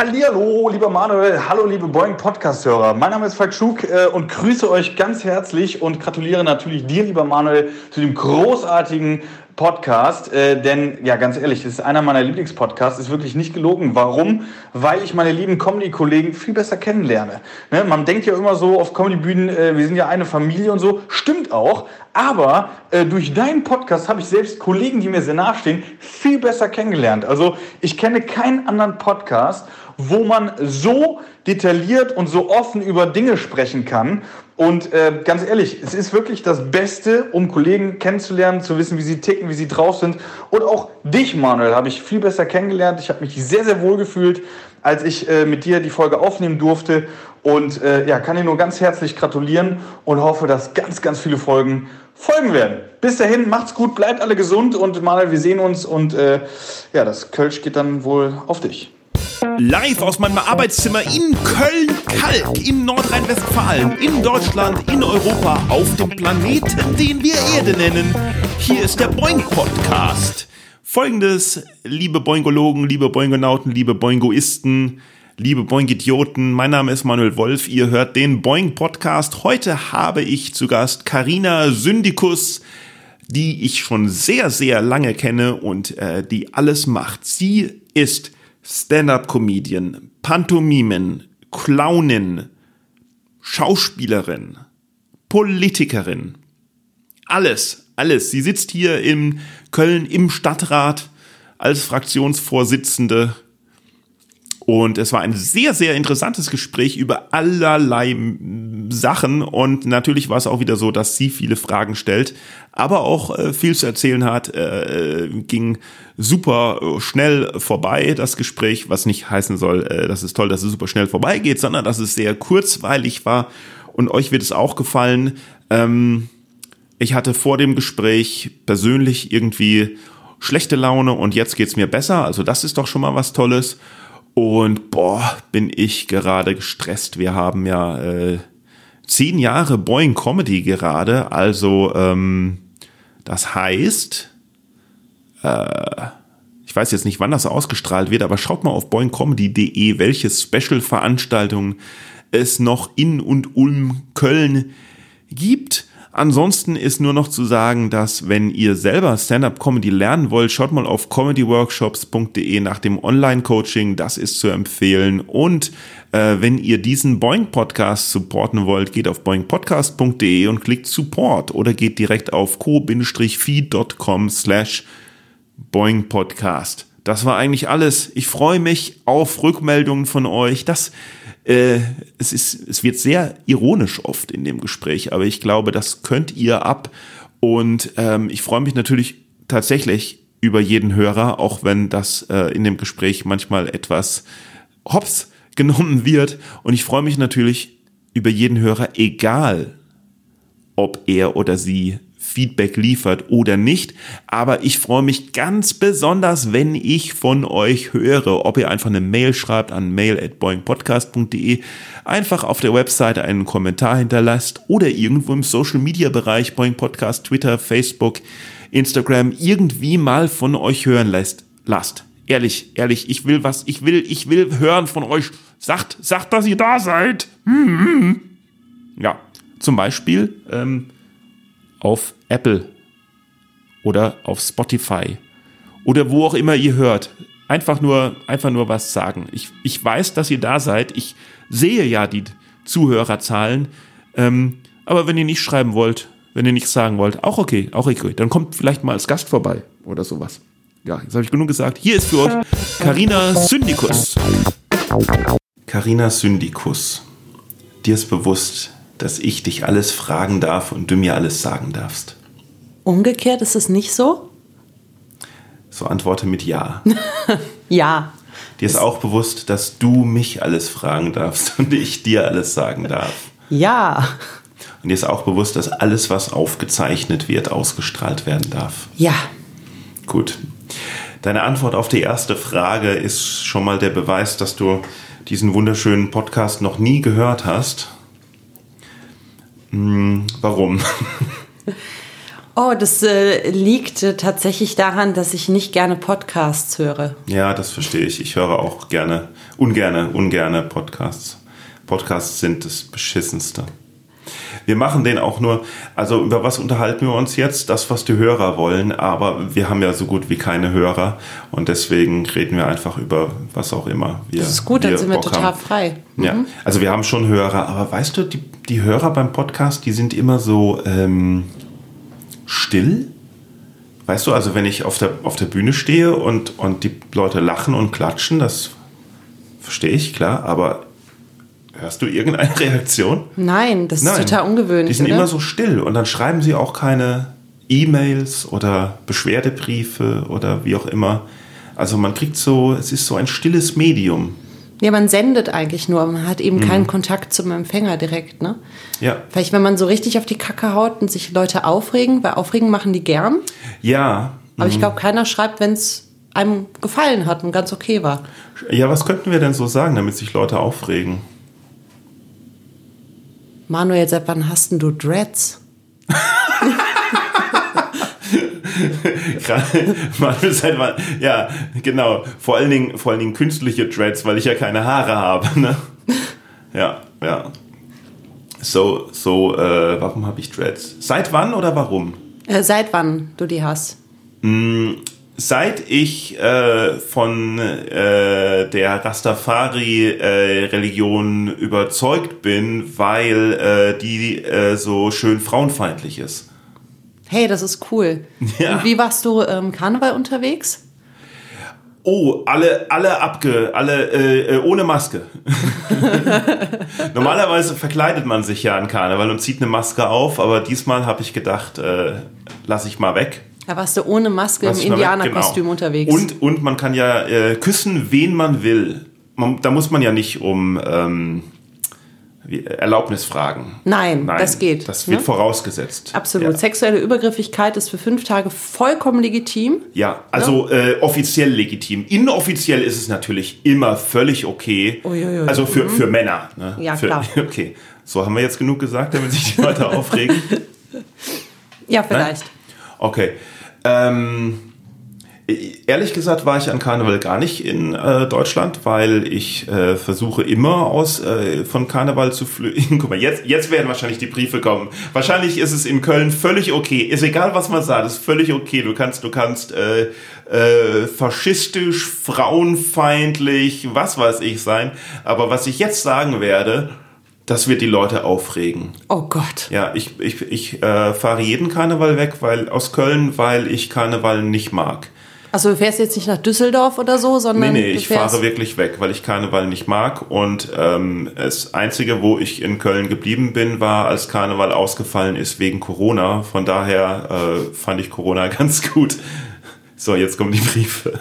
Hallihallo, lieber Manuel, hallo liebe Boeing Podcast-Hörer. Mein Name ist Falk Schug äh, und grüße euch ganz herzlich und gratuliere natürlich dir, lieber Manuel, zu dem großartigen Podcast, äh, denn ja, ganz ehrlich, das ist einer meiner Lieblingspodcasts, ist wirklich nicht gelogen. Warum? Weil ich meine lieben Comedy-Kollegen viel besser kennenlerne. Ne? Man denkt ja immer so auf Comedy-Bühnen, äh, wir sind ja eine Familie und so, stimmt auch, aber äh, durch deinen Podcast habe ich selbst Kollegen, die mir sehr nahestehen, viel besser kennengelernt. Also ich kenne keinen anderen Podcast, wo man so detailliert und so offen über Dinge sprechen kann. Und äh, ganz ehrlich, es ist wirklich das Beste, um Kollegen kennenzulernen, zu wissen, wie sie ticken, wie sie drauf sind. Und auch dich, Manuel, habe ich viel besser kennengelernt. Ich habe mich sehr, sehr wohl gefühlt, als ich äh, mit dir die Folge aufnehmen durfte. Und äh, ja, kann dir nur ganz herzlich gratulieren und hoffe, dass ganz, ganz viele Folgen folgen werden. Bis dahin, macht's gut, bleibt alle gesund und Manuel, wir sehen uns und äh, ja, das Kölsch geht dann wohl auf dich. Live aus meinem Arbeitszimmer in Köln-Kalk, in Nordrhein-Westfalen, in Deutschland, in Europa, auf dem Planeten, den wir Erde nennen. Hier ist der Boing Podcast. Folgendes, liebe Boingologen, liebe Boingonauten, liebe Boingoisten, liebe Boing-Idioten, mein Name ist Manuel Wolf, ihr hört den Boing Podcast. Heute habe ich zu Gast Karina Syndikus, die ich schon sehr, sehr lange kenne und äh, die alles macht. Sie ist Stand-up-Comedian, Pantomimen, Clownin, Schauspielerin, Politikerin. Alles, alles. Sie sitzt hier in Köln im Stadtrat als Fraktionsvorsitzende und es war ein sehr, sehr interessantes Gespräch über allerlei Sachen. Und natürlich war es auch wieder so, dass sie viele Fragen stellt, aber auch äh, viel zu erzählen hat. Äh, ging super äh, schnell vorbei, das Gespräch, was nicht heißen soll, äh, dass es toll, dass es super schnell vorbeigeht, sondern dass es sehr kurzweilig war. Und euch wird es auch gefallen. Ähm, ich hatte vor dem Gespräch persönlich irgendwie schlechte Laune und jetzt geht's mir besser. Also das ist doch schon mal was Tolles. Und boah, bin ich gerade gestresst. Wir haben ja äh, zehn Jahre Boeing Comedy gerade. Also ähm, das heißt, äh, ich weiß jetzt nicht, wann das ausgestrahlt wird, aber schaut mal auf boingcomedy.de, welche Special-Veranstaltungen es noch in und um Köln gibt. Ansonsten ist nur noch zu sagen, dass wenn ihr selber Stand-up-Comedy lernen wollt, schaut mal auf comedyworkshops.de nach dem Online-Coaching, das ist zu empfehlen. Und äh, wenn ihr diesen Boing-Podcast supporten wollt, geht auf boingpodcast.de und klickt Support oder geht direkt auf co-feed.com slash boingpodcast. Das war eigentlich alles. Ich freue mich auf Rückmeldungen von euch. Das äh, es, ist, es wird sehr ironisch oft in dem Gespräch, aber ich glaube, das könnt ihr ab. Und ähm, ich freue mich natürlich tatsächlich über jeden Hörer, auch wenn das äh, in dem Gespräch manchmal etwas hops genommen wird. Und ich freue mich natürlich über jeden Hörer, egal ob er oder sie Feedback liefert oder nicht. Aber ich freue mich ganz besonders, wenn ich von euch höre, ob ihr einfach eine Mail schreibt an mail@boingpodcast.de, einfach auf der Webseite einen Kommentar hinterlasst oder irgendwo im Social Media Bereich Boing Podcast, Twitter, Facebook, Instagram irgendwie mal von euch hören lässt. Lasst. Ehrlich, ehrlich, ich will was, ich will, ich will hören von euch. Sagt, sagt, dass ihr da seid. Hm. Ja, zum Beispiel ähm, auf Apple oder auf Spotify oder wo auch immer ihr hört. Einfach nur, einfach nur was sagen. Ich, ich weiß, dass ihr da seid. Ich sehe ja die Zuhörerzahlen. Ähm, aber wenn ihr nicht schreiben wollt, wenn ihr nichts sagen wollt, auch okay, auch okay. Dann kommt vielleicht mal als Gast vorbei oder sowas. Ja, jetzt habe ich genug gesagt. Hier ist für euch Carina Syndikus. Carina Syndikus. Dir ist bewusst, dass ich dich alles fragen darf und du mir alles sagen darfst. Umgekehrt ist es nicht so? So antworte mit Ja. ja. Dir ist auch bewusst, dass du mich alles fragen darfst und ich dir alles sagen darf. Ja. Und dir ist auch bewusst, dass alles, was aufgezeichnet wird, ausgestrahlt werden darf. Ja. Gut. Deine Antwort auf die erste Frage ist schon mal der Beweis, dass du diesen wunderschönen Podcast noch nie gehört hast. Hm, warum? Oh, das äh, liegt äh, tatsächlich daran, dass ich nicht gerne Podcasts höre. Ja, das verstehe ich. Ich höre auch gerne, ungerne, ungerne Podcasts. Podcasts sind das Beschissenste. Wir machen den auch nur, also über was unterhalten wir uns jetzt? Das, was die Hörer wollen, aber wir haben ja so gut wie keine Hörer und deswegen reden wir einfach über was auch immer. Wir, Das ist gut, dann sind wir Bock total haben. frei. Mhm. Ja, also wir haben schon Hörer, aber weißt du, die, die Hörer beim Podcast, die sind immer so ähm, still. Weißt du, also wenn ich auf der, auf der Bühne stehe und, und die Leute lachen und klatschen, das verstehe ich, klar, aber hörst du irgendeine Reaktion? Nein, das ist Nein. total ungewöhnlich. Die sind oder? immer so still und dann schreiben sie auch keine E-Mails oder Beschwerdebriefe oder wie auch immer. Also man kriegt so, es ist so ein stilles Medium. Ja, man sendet eigentlich nur, man hat eben Mhm. keinen Kontakt zum Empfänger direkt, ne? Ja, Vielleicht, wenn man so richtig auf die Kacke haut und sich Leute aufregen, weil aufregen machen die gern. ja, Aber ich glaube, keiner schreibt, wenn es einem gefallen hat und ganz okay war. Ja, was könnten wir denn so sagen, damit sich Leute aufregen? Manuel, seit wann hast denn du Dreads? Ja, genau. Vor allen Dingen, vor allen Dingen künstliche Dreads, weil ich ja keine Haare habe. Ne? Ja, ja. So, so, äh, warum habe ich Dreads? Seit wann oder warum? Äh, seit wann du die hast? Seit ich äh, von äh, der Rastafari-Religion überzeugt bin, weil äh, die äh, so schön frauenfeindlich ist. Hey, das ist cool. Ja. Und wie warst du ähm, Karneval unterwegs? Oh, alle, alle abge, alle äh, äh, ohne Maske. Normalerweise verkleidet man sich ja an Karneval und zieht eine Maske auf, aber diesmal habe ich gedacht, äh, lass ich mal weg. Da warst du ohne Maske im Indianerkostüm genau. unterwegs. Und, und man kann ja äh, küssen, wen man will. Man, da muss man ja nicht um ähm, Erlaubnis fragen. Nein, das geht, Das wird ne? vorausgesetzt. Absolut. Ja. Sexuelle Übergriffigkeit ist für fünf Tage vollkommen legitim. Ja, also äh, offiziell legitim. Inoffiziell ist es natürlich immer völlig okay. Uiuiui. Also für, für Männer. Ne? Ja, für, klar. Okay, so haben wir jetzt genug gesagt, damit sich die Leute aufregen. Ja, vielleicht. Okay. Ähm, ehrlich gesagt war ich an Karneval gar nicht in äh, Deutschland, weil ich äh, versuche immer aus äh, von Karneval zu flüchten. Guck mal, jetzt, jetzt werden wahrscheinlich die Briefe kommen. Wahrscheinlich ist es in Köln völlig okay. Ist egal, was man sagt, ist völlig okay. Du kannst, du kannst äh, äh, faschistisch, frauenfeindlich, was weiß ich sein. Aber was ich jetzt sagen werde, das wird die Leute aufregen. Oh Gott. Ja, ich, ich, ich äh, fahre jeden Karneval weg, weil aus Köln, weil ich Karneval nicht mag. Also du fährst jetzt nicht nach Düsseldorf oder so, Nee, sondern nee, du ich fahre wirklich weg, weil ich Karneval nicht mag. Und ähm, das Einzige, wo ich in Köln geblieben bin, war, als Karneval ausgefallen ist wegen Corona. Von daher äh, fand ich Corona ganz gut. So, jetzt kommen die Briefe.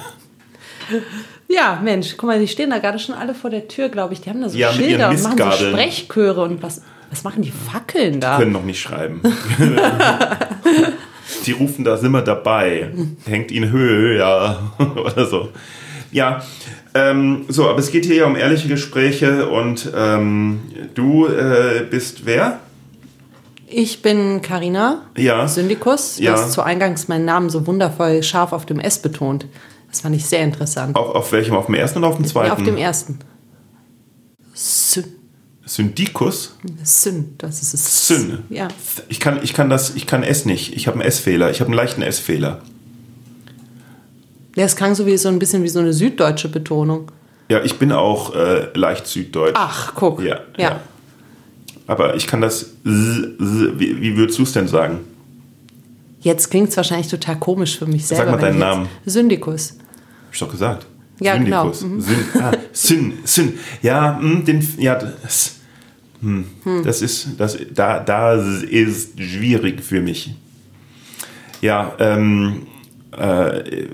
Ja, Mensch, guck mal, die stehen da gerade schon alle vor der Tür, glaube ich. Die haben da so Ja, Schilder und machen so. Sprechchöre und was, was machen die Fackeln da? Können noch nicht schreiben. Die rufen, da sind wir dabei. Hängt ihn höher oder so. Ja, ähm, so, aber es geht hier ja um ehrliche Gespräche und ähm, du äh, bist wer? Ich bin Karina Ja. Syndikus. Du Ja. hast zu Eingangs meinen Namen so wundervoll scharf auf dem S betont. Das fand ich sehr interessant. Auf, auf welchem? Auf dem ersten oder auf dem zweiten? auf dem ersten. Syn. Syndikus? Syn. Das ist es. Syn. Ja. Ich kann, ich kann das, ich kann S nicht. Ich habe einen S-Fehler. Ich habe einen leichten S-Fehler. Ja, es klang so wie so ein bisschen wie so eine süddeutsche Betonung. Ja, ich bin auch äh, leicht süddeutsch. Ach, guck. Ja, ja. ja. Aber ich kann das. S, S, wie, wie würdest du es denn sagen? Jetzt klingt es wahrscheinlich total komisch für mich selber. mal wenn deinen Namen. Syndikus. Hab ich doch gesagt. Ja, genau. Syndikus. Syn, ah, Syn, Syn. Ja, hm, den, ja, das, hm, das ist, das, da, da ist schwierig für mich. Ja, ähm, äh,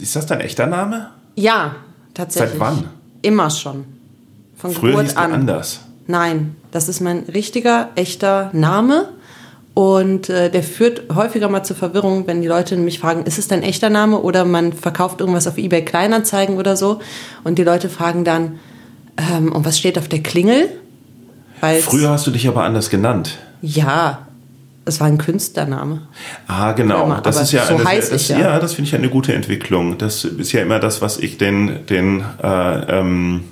ist das dein echter Name? Ja, tatsächlich. Seit wann? Immer schon. Von Früher Geburt hieß an. anders. Nein, das ist mein richtiger, echter Name. Und äh, der führt häufiger mal zur Verwirrung, wenn die Leute mich fragen, ist es dein echter Name oder man verkauft irgendwas auf eBay Kleinanzeigen oder so. Und die Leute fragen dann, ähm, und was steht auf der Klingel? Weil Früher hast du dich aber anders genannt. Ja, Es war ein Künstlername. Ah, genau. Ja, das ist ja, so das, heiß das, ich ja. ja. das finde ich eine gute Entwicklung. Das ist ja immer das, was ich den, den äh, ähm,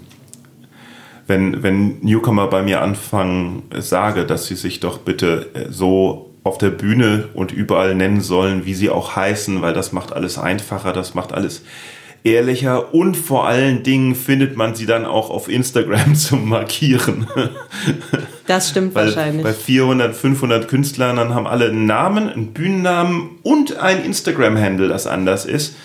wenn, wenn Newcomer bei mir anfangen, sage, dass sie sich doch bitte äh, so auf der Bühne und überall nennen sollen, wie sie auch heißen, weil das macht alles einfacher, das macht alles ehrlicher und vor allen Dingen findet man sie dann auch auf Instagram zum Markieren. Das stimmt Weil wahrscheinlich. bei 400, 500 Künstlern dann haben alle einen Namen, einen Bühnennamen und ein Instagram-Handle, das anders ist.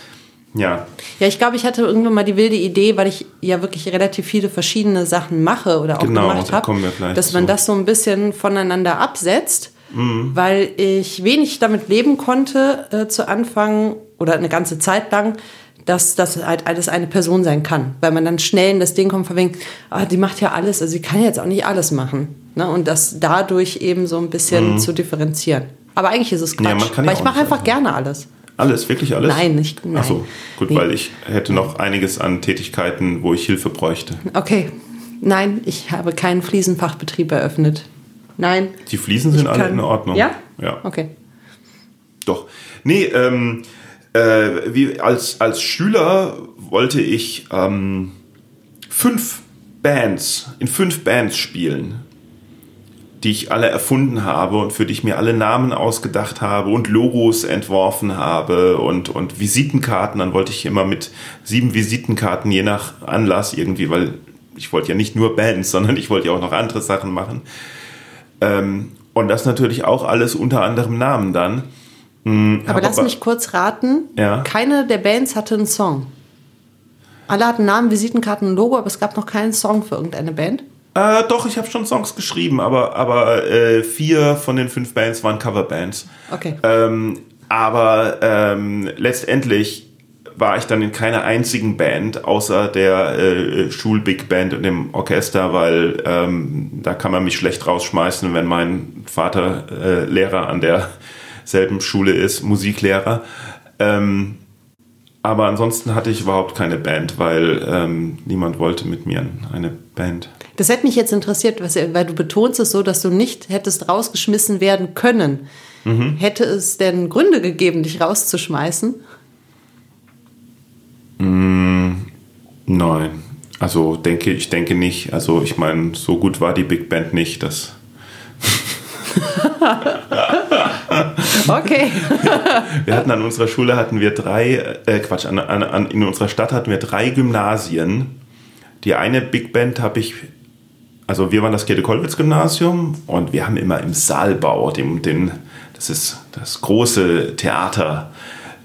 Ja, Ja, ich glaube, ich hatte irgendwann mal die wilde Idee, weil ich ja wirklich relativ viele verschiedene Sachen mache oder auch Genau, gemacht habe, dass man zu. das so ein bisschen voneinander absetzt, Mhm. weil ich wenig damit leben konnte äh, zu Anfang oder eine ganze Zeit lang, dass das halt alles eine Person sein kann, weil man dann schnell in das Ding kommt, von wegen, ah, die macht ja alles, also sie kann jetzt auch nicht alles machen. Ne? Und das dadurch eben so ein bisschen zu differenzieren. Aber eigentlich ist es Quatsch, Mhm. ja weil ich mache einfach alles. gerne alles. Alles, wirklich alles? Nein, nicht- nein. Ach so, gut, Nee. weil ich hätte noch einiges an Tätigkeiten, wo ich Hilfe bräuchte. Okay. Nein, ich habe keinen Fliesenfachbetrieb eröffnet. Nein. Die Fliesen sind alle in Ordnung. Ja? Ja, Okay. doch. Nee, ähm, äh, wie, als, als Schüler wollte ich ähm, fünf Bands, in fünf Bands spielen, die ich alle erfunden habe und für die ich mir alle Namen ausgedacht habe und Logos entworfen habe und, und Visitenkarten. Dann wollte ich immer mit sieben Visitenkarten je nach Anlass irgendwie, weil ich wollte ja nicht nur Bands, sondern ich wollte ja auch noch andere Sachen machen. Ähm, und das natürlich auch alles unter anderem Namen dann. Hm, Aber lass mich kurz raten. Ja. Keine der Bands hatte einen Song. Alle hatten Namen, Visitenkarten, ein Logo, aber es gab noch keinen Song für irgendeine Band. Äh, doch, ich habe schon Songs geschrieben, aber, aber äh, vier von den fünf Bands waren Coverbands. Okay. Ähm, aber ähm, letztendlich war ich dann in keiner einzigen Band, außer der äh, Schul-Big Band und dem Orchester, weil ähm, da kann man mich schlecht rausschmeißen, wenn mein Vater äh, Lehrer an derselben Schule ist, Musiklehrer. Ähm, aber ansonsten hatte ich überhaupt keine Band, weil ähm, niemand wollte mit mir eine Band. Das hätte mich jetzt interessiert, weil du betonst es so, dass du nicht hättest rausgeschmissen werden können. Mhm. Hätte es denn Gründe gegeben, dich rauszuschmeißen? Nein, also denke ich denke nicht. Also ich meine, so gut war die Big Band nicht, dass Okay. wir hatten an unserer Schule hatten wir drei äh, Quatsch an, an, in unserer Stadt hatten wir drei Gymnasien. Die eine Big Band habe ich also wir waren das Käthe-Kollwitz-Gymnasium und wir haben immer im Saalbau, dem, den, das ist das große Theater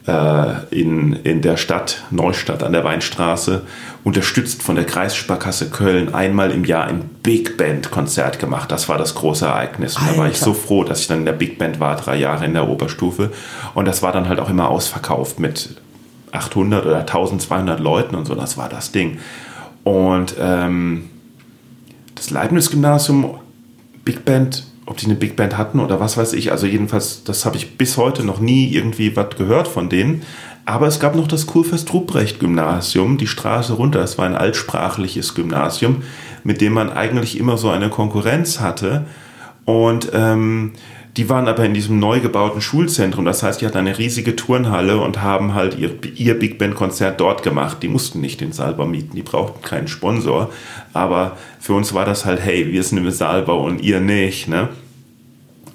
in, in der Stadt, Neustadt an der Weinstraße, unterstützt von der Kreissparkasse Köln, einmal im Jahr ein Big Band-Konzert gemacht. Das war das große Ereignis. Und da war ich so froh, dass ich dann in der Big Band war, drei Jahre in der Oberstufe. Und das war dann halt auch immer ausverkauft mit 800 oder 1200 Leuten und so. Das war das Ding. Und ähm, das Leibniz-Gymnasium, Big Band, ob die eine Big Band hatten oder was weiß ich. Also jedenfalls, das habe ich bis heute noch nie irgendwie was gehört von denen. Aber es gab noch das Kurfürst-Ruprecht-Gymnasium, die Straße runter. Es war ein altsprachliches Gymnasium, mit dem man eigentlich immer so eine Konkurrenz hatte. Und ähm, die waren aber in diesem neu gebauten Schulzentrum. Das heißt, die hatten eine riesige Turnhalle und haben halt ihr, ihr Big Band-Konzert dort gemacht. Die mussten nicht den Saalbau mieten, die brauchten keinen Sponsor. Aber für uns war das halt, hey, wir sind im Saalbau und ihr nicht. Ne?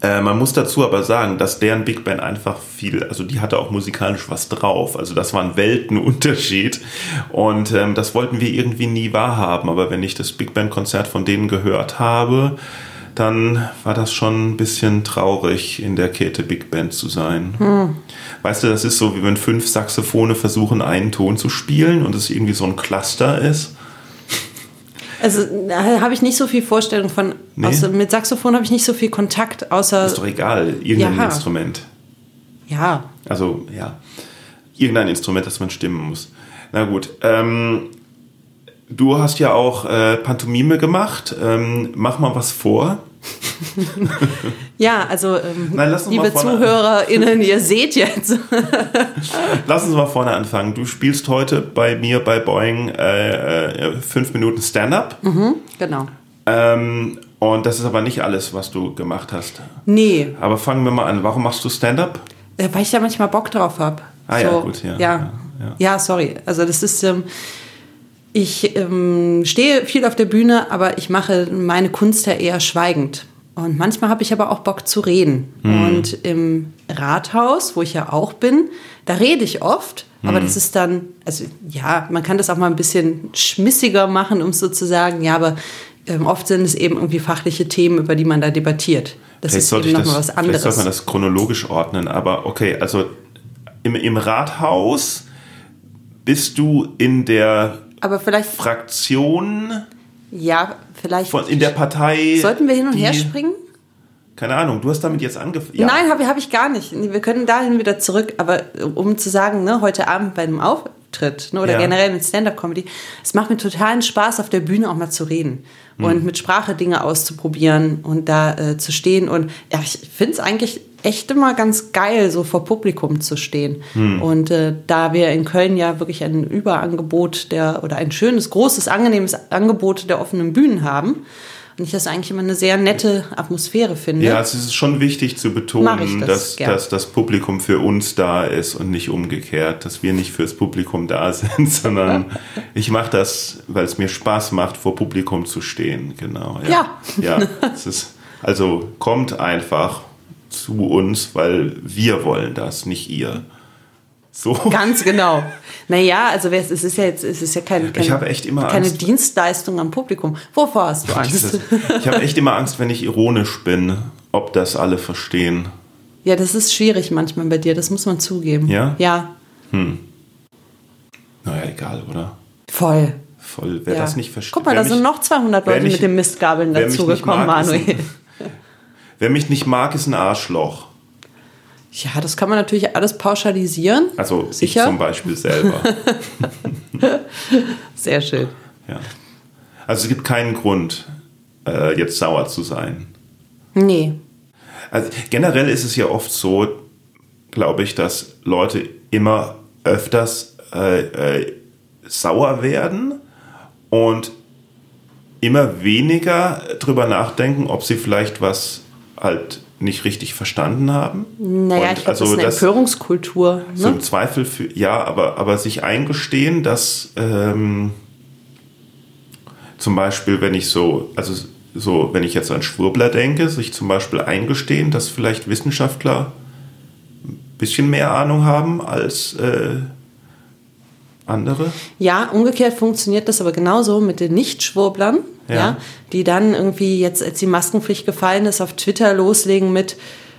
Äh, man muss dazu aber sagen, dass deren Big Band einfach viel, also die hatte auch musikalisch was drauf. Also das war ein Weltenunterschied. Und ähm, das wollten wir irgendwie nie wahrhaben. Aber wenn ich das Big Band-Konzert von denen gehört habe, dann war das schon ein bisschen traurig, in der Käthe Big Band zu sein. Weißt du, das ist so, wie wenn fünf Saxophone versuchen, einen Ton zu spielen und es irgendwie so ein Cluster ist. Also da habe ich nicht so viel Vorstellung von. Nee. Außer, mit Saxophon habe ich nicht so viel Kontakt, außer. Ist doch egal, irgendein Ja. Instrument. ja. Also, ja, irgendein Instrument, das man stimmen muss. Na gut, ähm, du hast ja auch äh, Pantomime gemacht. Ähm, mach mal was vor. Ja, also ähm, Nein, liebe ZuhörerInnen, ihr seht jetzt. Lass uns mal vorne anfangen. Du spielst heute bei mir bei Boeing äh, äh, fünf Minuten Stand-up. genau. Ähm, und das ist aber nicht alles, was du gemacht hast. Nee, Aber fangen wir mal an. Warum machst du Stand-up? äh, weil ich da manchmal Bock drauf habe. Ah ja, gut, ja, Ja, ja, ja, ja. sorry. Also das ist, ähm, ich ähm, stehe viel auf der Bühne, aber ich mache meine Kunst ja eher schweigend. Und manchmal habe ich aber auch Bock zu reden. Hm. Und im Rathaus, wo ich ja auch bin, da rede ich oft. Hm. Aber das ist dann, also ja, man kann das auch mal ein bisschen schmissiger machen, um es so zu sagen. Ja, aber ähm, oft sind es eben irgendwie fachliche Themen, über die man da debattiert. Das Vielleicht ist sollte, eben nochmal was vielleicht sollte anderes. man das chronologisch ordnen, aber okay, also im, im Rathaus bist du in der Aber vielleicht, Fraktion, ja, vielleicht. von, in der Partei. Sollten wir hin und her springen? Keine Ahnung, du hast damit jetzt angefangen. Ja. Nein, habe hab ich gar nicht. Wir können dahin wieder zurück. Aber um zu sagen, ne, heute Abend bei einem Auftritt ne, oder Ja. generell mit Stand-Up-Comedy, es macht mir totalen Spaß, auf der Bühne auch mal zu reden Hm. und mit Sprache Dinge auszuprobieren und da äh, zu stehen. Und ja, ich finde es eigentlich echt immer ganz geil, so vor Publikum zu stehen. Hm. Und äh, da wir in Köln ja wirklich ein Überangebot der oder ein schönes, großes, angenehmes Angebot der offenen Bühnen haben. Und ich das eigentlich immer eine sehr nette Atmosphäre finde. Ja, es ist schon wichtig zu betonen, das dass, dass das Publikum für uns da ist und nicht umgekehrt, dass wir nicht fürs Publikum da sind, sondern ich mache das, weil es mir Spaß macht, vor Publikum zu stehen. Genau. Ja. Ja. es ist, also kommt einfach zu uns, weil wir wollen das, nicht ihr. So. Ganz genau. Naja, also es ist ja jetzt, es ist ja kein, kein, Ich habe echt immer keine Angst. Dienstleistung am Publikum. Wovor hast du Angst? Ich habe echt immer Angst, wenn ich ironisch bin, ob das alle verstehen. Ja, das ist schwierig manchmal bei dir, das muss man zugeben. Ja? Ja, Naja, egal, oder? voll. Voll. Wer ja. das nicht versteht. Guck mal, da sind noch 200 wer Leute mich- mit den Mistgabeln dazugekommen, mag, ist Manuel. ein- Wer mich nicht mag, ist ein Arschloch. Ja, das kann man natürlich alles pauschalisieren. Also Sicher? ich zum Beispiel selber. Sehr schön. ja. Also es gibt keinen Grund, äh, jetzt sauer zu sein. Nee. Also generell ist es ja oft so, glaube ich, dass Leute immer öfters äh, äh, sauer werden und immer weniger drüber nachdenken, ob sie vielleicht was halt nicht richtig verstanden haben. Naja, Und ich glaube, das ist eine Empörungskultur. So Ne? im Zweifel für, ja, aber, aber sich eingestehen, dass ähm, zum Beispiel, wenn ich so, also so, wenn ich jetzt an Schwurbler denke, sich zum Beispiel eingestehen, dass vielleicht Wissenschaftler ein bisschen mehr Ahnung haben als äh, andere. Ja, umgekehrt funktioniert das aber genauso mit den Nichtschwurblern, Ja. ja. die dann irgendwie jetzt, als die Maskenpflicht gefallen ist, auf Twitter loslegen mit,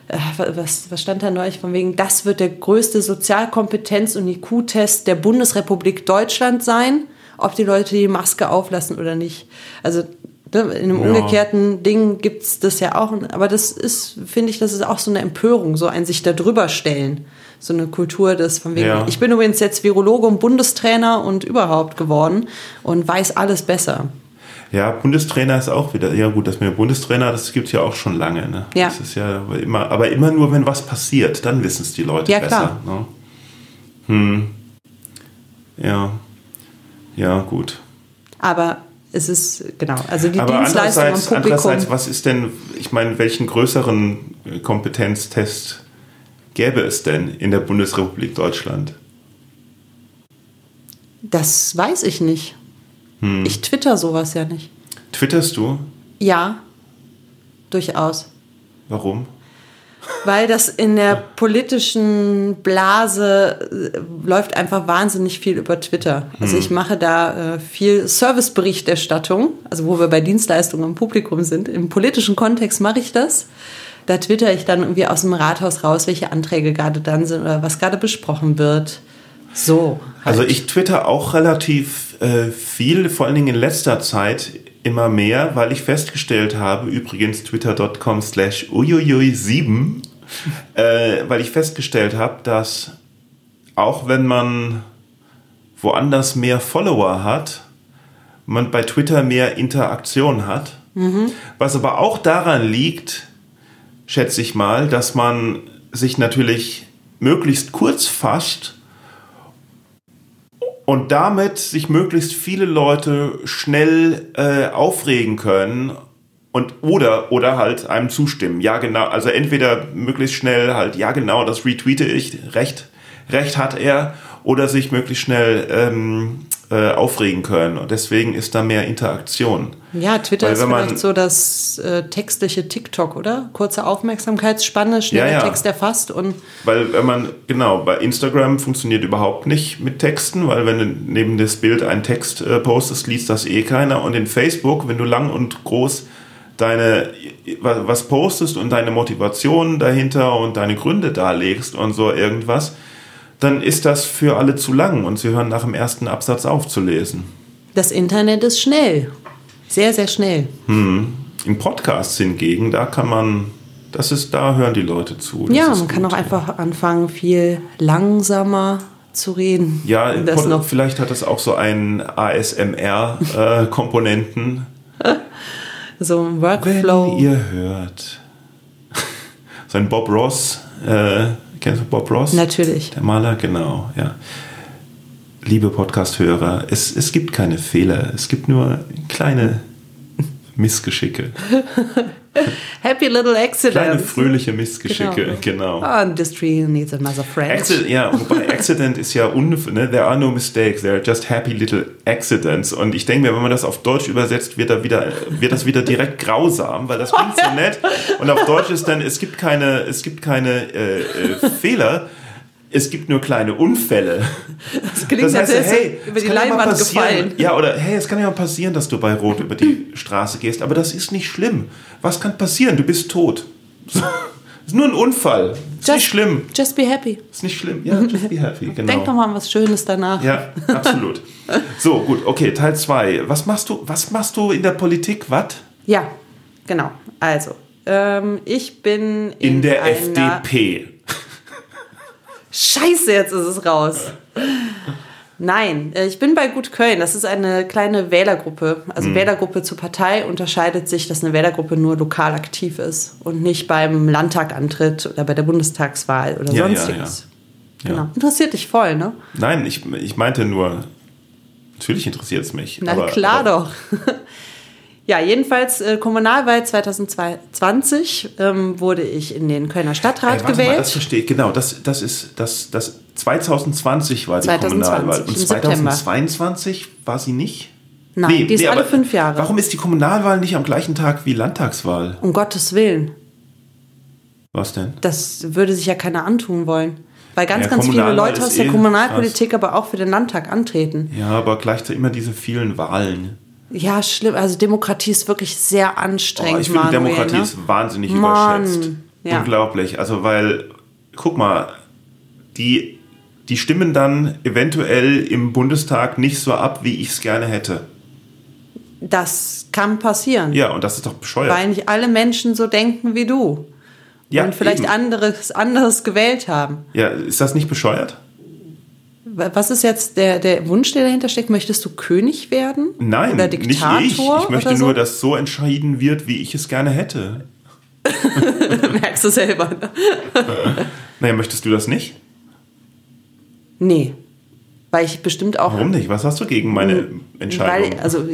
äh, was, was stand da neulich von wegen, das wird der größte Sozialkompetenz- und IQ-Test der Bundesrepublik Deutschland sein, ob die Leute die Maske auflassen oder nicht. Also ne, in einem Ja. umgekehrten Ding gibt's das ja auch, aber das ist, finde ich, das ist auch so eine Empörung, so ein sich da drüber stellen. So eine Kultur des von wegen, Ja. ich bin übrigens jetzt Virologe und Bundestrainer und überhaupt geworden und weiß alles besser. Ja, Bundestrainer ist auch wieder, ja gut, das mit dem Bundestrainer, das gibt es ja auch schon lange. Ne? Ja. Das ist ja immer, aber immer nur, wenn was passiert, dann wissen es die Leute Ja, besser. klar. Ne? Hm. Ja. Ja, Ja, Aber es ist, genau, also die Aber Dienstleistung am andererseits, Publikum. andererseits, was ist denn, ich meine, welchen größeren äh, Kompetenztest gäbe es denn in der Bundesrepublik Deutschland? Das weiß ich nicht. Hm. Ich twitter sowas ja nicht. Twitterst du? Ja, durchaus. Warum? Weil das in der politischen Blase äh, läuft einfach wahnsinnig viel über Twitter. Also ich mache da äh, viel Serviceberichterstattung, also wo wir bei Dienstleistungen im Publikum sind. Im politischen Kontext mache ich das. Da twitter ich dann irgendwie aus dem Rathaus raus, welche Anträge gerade dann sind oder was gerade besprochen wird. So. halt. Also ich twitter auch relativ äh, viel, vor allen Dingen in letzter Zeit immer mehr, weil ich festgestellt habe, übrigens twitter.com slash uiuiui7, äh, weil ich festgestellt habe, dass auch wenn man woanders mehr Follower hat, man bei Twitter mehr Interaktion hat. Was aber auch daran liegt, schätze ich mal, dass man sich natürlich möglichst kurz fasst und damit sich möglichst viele Leute schnell äh, aufregen können und oder oder halt einem zustimmen. Ja, genau, also entweder möglichst schnell halt ja genau, das retweete ich, recht recht hat er oder sich möglichst schnell ähm, äh, aufregen können. Und deswegen ist da mehr Interaktion. Ja, Twitter Weil ist vielleicht so das äh, textliche TikTok, oder? Kurze Aufmerksamkeitsspanne, schneller Ja, ja. Text erfasst und Weil wenn man, genau, bei Instagram funktioniert überhaupt nicht mit Texten, weil wenn du neben das Bild einen Text äh, postest, liest das eh keiner. Und in Facebook, wenn du lang und groß deine, wa- was postest und deine Motivation dahinter und deine Gründe darlegst und so irgendwas, dann ist das für alle zu lang und sie hören nach dem ersten Absatz auf zu lesen. das Internet ist schnell. Sehr, sehr schnell. In Podcasts hingegen, da kann man, das ist, da hören die Leute zu. Das ja, man kann gut. auch einfach anfangen, viel langsamer zu reden. Ja, das noch vielleicht hat es auch so einen ASMR-Komponenten. so ein Wenn Workflow. ihr hört. So ein Bob Ross. Äh, kennst du Bob Ross? Natürlich. Der Maler, genau, ja. Liebe Podcast-Hörer, es, es gibt keine Fehler, es gibt nur kleine Missgeschicke. Happy little accidents. Kleine fröhliche Missgeschicke, genau. Ah, industry needs another friend. Accident, ja, wobei Accident ist ja unf ne? There are no mistakes, there are just happy little accidents. Und ich denke mir, wenn man das auf Deutsch übersetzt, wird, da wieder, wird das wieder direkt grausam, weil das klingt so nett. Und auf Deutsch ist dann, es gibt keine, es gibt keine äh, äh, Fehler, es gibt nur kleine Unfälle. das klingt, als wärst du über es die Leinwand passieren. gefallen. Ja, oder hey, es kann ja mal passieren, dass du bei Rot über die Straße gehst, aber das ist nicht schlimm. Was kann passieren? Du bist tot. ist nur ein Unfall. Ist nicht schlimm. Just be happy. Ist nicht schlimm. Ja, just be happy. Genau. Denk doch mal an was Schönes danach. Ja, absolut. So, gut, okay, Teil 2. Was machst du, was machst du in der Politik? Was? Ja, genau. Also, ähm, ich bin in, In der FDP. Scheiße, jetzt ist es raus. Nein, äh, ich bin bei Gut Köln. Das ist eine kleine Wählergruppe. Also Wählergruppe zur Partei unterscheidet sich, dass eine Wählergruppe nur lokal aktiv ist und nicht beim Landtag antritt oder bei der Bundestagswahl oder Ja, sonstiges. ja. Genau. Ja. Interessiert dich voll, ne? Nein, ich, ich meinte nur, natürlich interessiert es mich. Na aber, klar aber, doch. Ja, jedenfalls äh, Kommunalwahl 2020 ähm, wurde ich in den Kölner Stadtrat Ey, gewählt. Mal, das verstehe ich, genau. Das, das ist, das, das 2020 war die 2020, Kommunalwahl. Und im September. 2022 war sie nicht? Nein, die ist alle aber fünf Jahre. Warum ist die Kommunalwahl nicht am gleichen Tag wie Landtagswahl? um Gottes Willen. Was denn? Das würde sich ja keiner antun wollen. Weil ganz, Ja, ganz viele Leute aus der eh Kommunalpolitik aber auch für den Landtag antreten. Ja, aber gleichzeitig immer diese vielen Wahlen. Ja, schlimm. Also Demokratie ist wirklich sehr Oh, anstrengend. ich finde, Manuel, Demokratie ne? ist wahnsinnig Mann, überschätzt. ja. Unglaublich. Also, weil, guck mal, die, die stimmen dann eventuell im Bundestag nicht so ab, wie ich es gerne hätte. Das kann passieren. Ja, und das ist doch bescheuert. Weil nicht alle Menschen so denken wie du. ja, und vielleicht eben. anderes, anderes gewählt haben. Ja, ist das nicht bescheuert? Was ist jetzt der, der Wunsch, der dahinter steckt? Möchtest du König werden? Nein, Oder nicht Diktator? ich. Ich möchte so? nur, dass so entschieden wird, wie ich es gerne hätte. Merkst du selber. Ne? Naja, möchtest du das nicht? Nee. Weil ich bestimmt auch. Warum nicht? Was hast du gegen meine Entscheidung? Weil, also,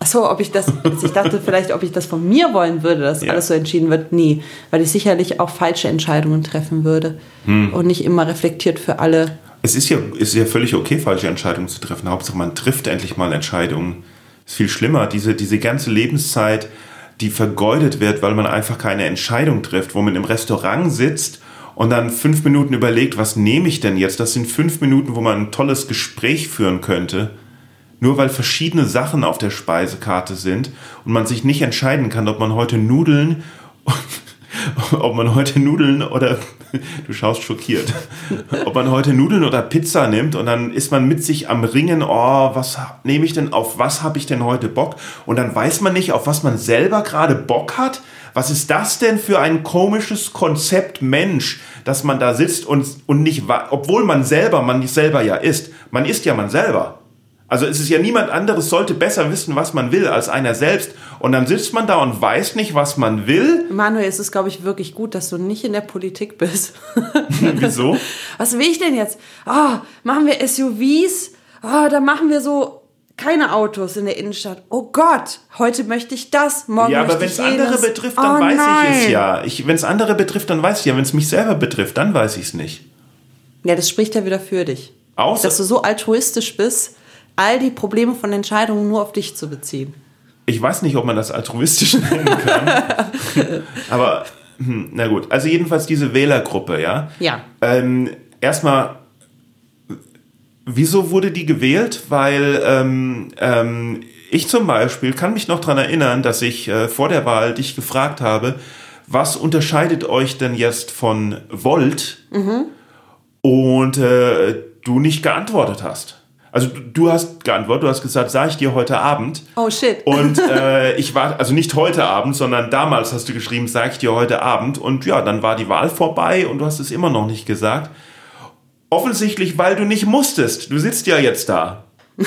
achso, ob ich das, ich dachte vielleicht, ob ich das von mir wollen würde, dass Ja. alles so entschieden wird. Nie. Weil ich sicherlich auch falsche Entscheidungen treffen würde. Hm. Und nicht immer reflektiert für alle. Es ist ja, ist ja völlig okay, falsche Entscheidungen zu treffen. Hauptsache, man trifft endlich mal Entscheidungen. Ist viel schlimmer. Diese, diese ganze Lebenszeit, die vergeudet wird, weil man einfach keine Entscheidung trifft, wo man im Restaurant sitzt und dann fünf Minuten überlegt, was nehme ich denn jetzt? Das sind fünf Minuten, wo man ein tolles Gespräch führen könnte. Nur weil verschiedene Sachen auf der Speisekarte sind und man sich nicht entscheiden kann, ob man heute Nudeln, ob man heute Nudeln oder, du schaust schockiert, ob man heute Nudeln oder Pizza nimmt und dann ist man mit sich am Ringen, oh, was nehme ich denn, auf was habe ich denn heute Bock? Und dann weiß man nicht, auf was man selber gerade Bock hat. Was ist das denn für ein komisches Konzept Mensch, dass man da sitzt und, und nicht, obwohl man selber, man nicht selber ja ist, man ist ja man selber. Also es ist ja niemand anderes sollte besser wissen, was man will, als einer selbst. Und dann sitzt man da und weiß nicht, was man will. Manuel, es ist, glaube ich, wirklich gut, dass du nicht in der Politik bist. Wieso? Was will ich denn jetzt? Ah, machen wir SUVs? oh, da machen wir so keine Autos in der Innenstadt. Oh Gott, heute möchte ich das, morgen Ja, aber möchte wenn ich es andere betrifft, dann oh, weiß nein. ich es ja. Wenn es andere betrifft, dann weiß ich ja. Wenn es mich selber betrifft, dann weiß ich es nicht. Ja, das spricht ja wieder für dich. Außer, Dass du so altruistisch bist, all die Probleme von Entscheidungen nur auf dich zu beziehen. ich weiß nicht, ob man das altruistisch nennen kann. aber, hm, na gut. Also jedenfalls diese Wählergruppe, ja. Ja. Ähm, erstmal, wieso wurde die gewählt? Weil ähm, ähm, ich zum Beispiel kann mich noch dran erinnern, dass ich äh, vor der Wahl dich gefragt habe, was unterscheidet euch denn jetzt von Volt? Und äh, du nicht geantwortet hast. Also du, du hast geantwortet, du hast gesagt, sag ich dir heute Abend. Oh shit. Und äh, ich war, also nicht heute Abend, sondern damals hast du geschrieben, sag ich dir heute Abend. Und ja, dann war die Wahl vorbei und du hast es immer noch nicht gesagt. Offensichtlich, weil du nicht musstest. Du sitzt ja jetzt da.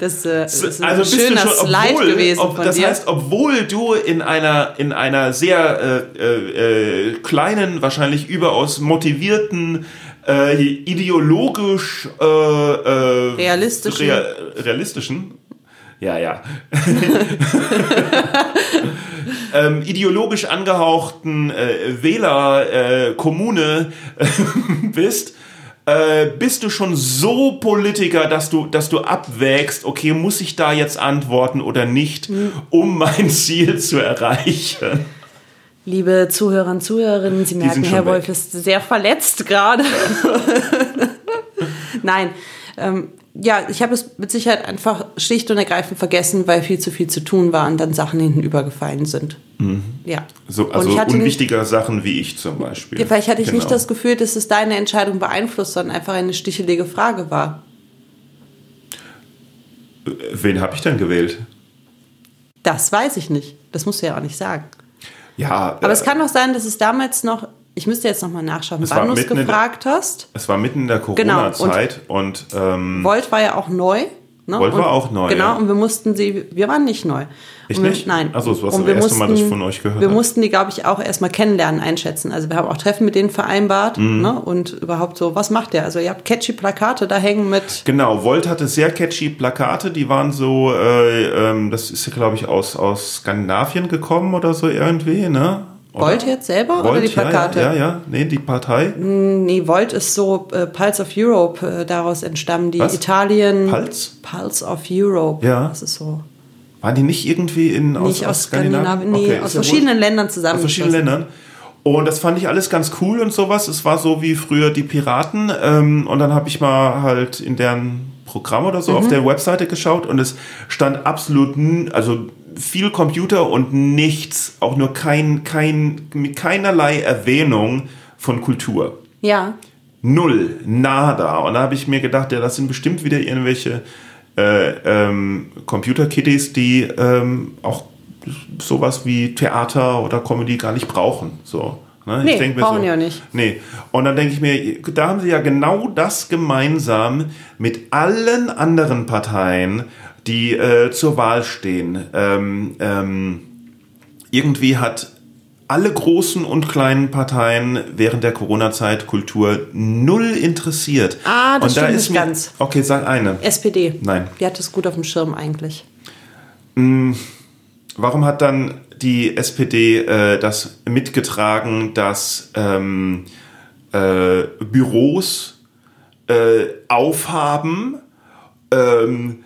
Das, äh, das ist ein also bist du schöner schon, Slide obwohl, gewesen ob, von das dir. heißt, obwohl du in einer in einer sehr äh, äh, äh, kleinen, wahrscheinlich überaus motivierten, äh, ideologisch äh, äh, Realistischen. rea realistischen, ja ja, ähm, ideologisch angehauchten äh, Wählerkommune äh, Kommune, äh, bist, äh, bist du schon so Politiker, dass du, dass du abwägst, okay, muss ich da jetzt antworten oder nicht, Hm. um mein Ziel zu erreichen? Liebe Zuhörer und Zuhörerinnen, Sie merken, Herr Wolf weg. ist sehr verletzt gerade. Nein. Ähm, ja, ich habe es mit Sicherheit einfach schlicht und ergreifend vergessen, weil viel zu viel zu tun war und dann Sachen hinten übergefallen sind. Ja. So, Und also ich hatte nicht- unwichtiger Sachen wie ich zum Beispiel. Ja, vielleicht hatte ich nicht Genau. das Gefühl, dass es deine Entscheidung beeinflusst, sondern einfach eine stichelige Frage war. Wen habe ich denn gewählt? Das weiß ich nicht. Das musst du ja auch nicht sagen. Ja, Aber äh, es kann doch sein, dass es damals noch, ich müsste jetzt nochmal nachschauen, wann du es in der- gefragt hast. es war mitten in der Genau, Corona-Zeit und, ähm, Volt war ja auch neu. Ne? Volt war auch neu, Genau, ja. und wir mussten sie, wir waren nicht neu. Ich wir, nicht? Nein. Ach so, das war das erste Mal, dass ich von euch gehört Wir habe. mussten die, glaube ich, auch erstmal kennenlernen, einschätzen. Also wir haben auch Treffen mit denen vereinbart Mhm. ne? und überhaupt so, was macht der? Also ihr habt catchy Plakate da hängen mit Genau, Volt hatte sehr catchy Plakate, die waren so, äh, ähm, das ist ja glaube ich aus, aus Skandinavien gekommen oder so irgendwie, ne? Oder? Volt jetzt selber oder Volt, die Plakate? Ja, ja, ja, nee, die Partei. Nee, Volt ist so äh, Pulse of Europe äh, daraus entstammen, die Was? Italien. Pulse? Pulse of Europe. Ja. Das ist so. Waren die nicht irgendwie in, aus, Nicht aus Skandinavien, nee, Okay, aus ist ja verschiedenen wurscht. Ländern Aus zusammengeschlossen. verschiedenen Ländern. Und das fand ich alles ganz cool und sowas. Es war so wie früher die Piraten. Ähm, und dann habe ich mal halt in deren Programm oder so Mhm. auf der Webseite geschaut und es stand absolut, also viel Computer und nichts, auch nur kein, kein, mit keinerlei Erwähnung von Kultur. Ja. Null, nada. Und da habe ich mir gedacht, ja, das sind bestimmt wieder irgendwelche äh, ähm, Computer-Kiddies, die ähm, auch sowas wie Theater oder Comedy gar nicht brauchen. So. Ne? Nee, denk mir brauchen die auch nicht. Nee. Und dann denke ich mir, da haben sie ja genau das gemeinsam mit allen anderen Parteien, die äh, zur Wahl stehen. Ähm, ähm, irgendwie hat alle großen und kleinen Parteien während der Corona-Zeit Kultur null interessiert. Ah, das und da stimmt ist nicht ganz. Okay, sag eine. SPD. Nein. Die hat es gut auf dem Schirm eigentlich. Warum hat dann die SPD äh, das mitgetragen, dass ähm, äh, Büros äh, aufhaben, ähm,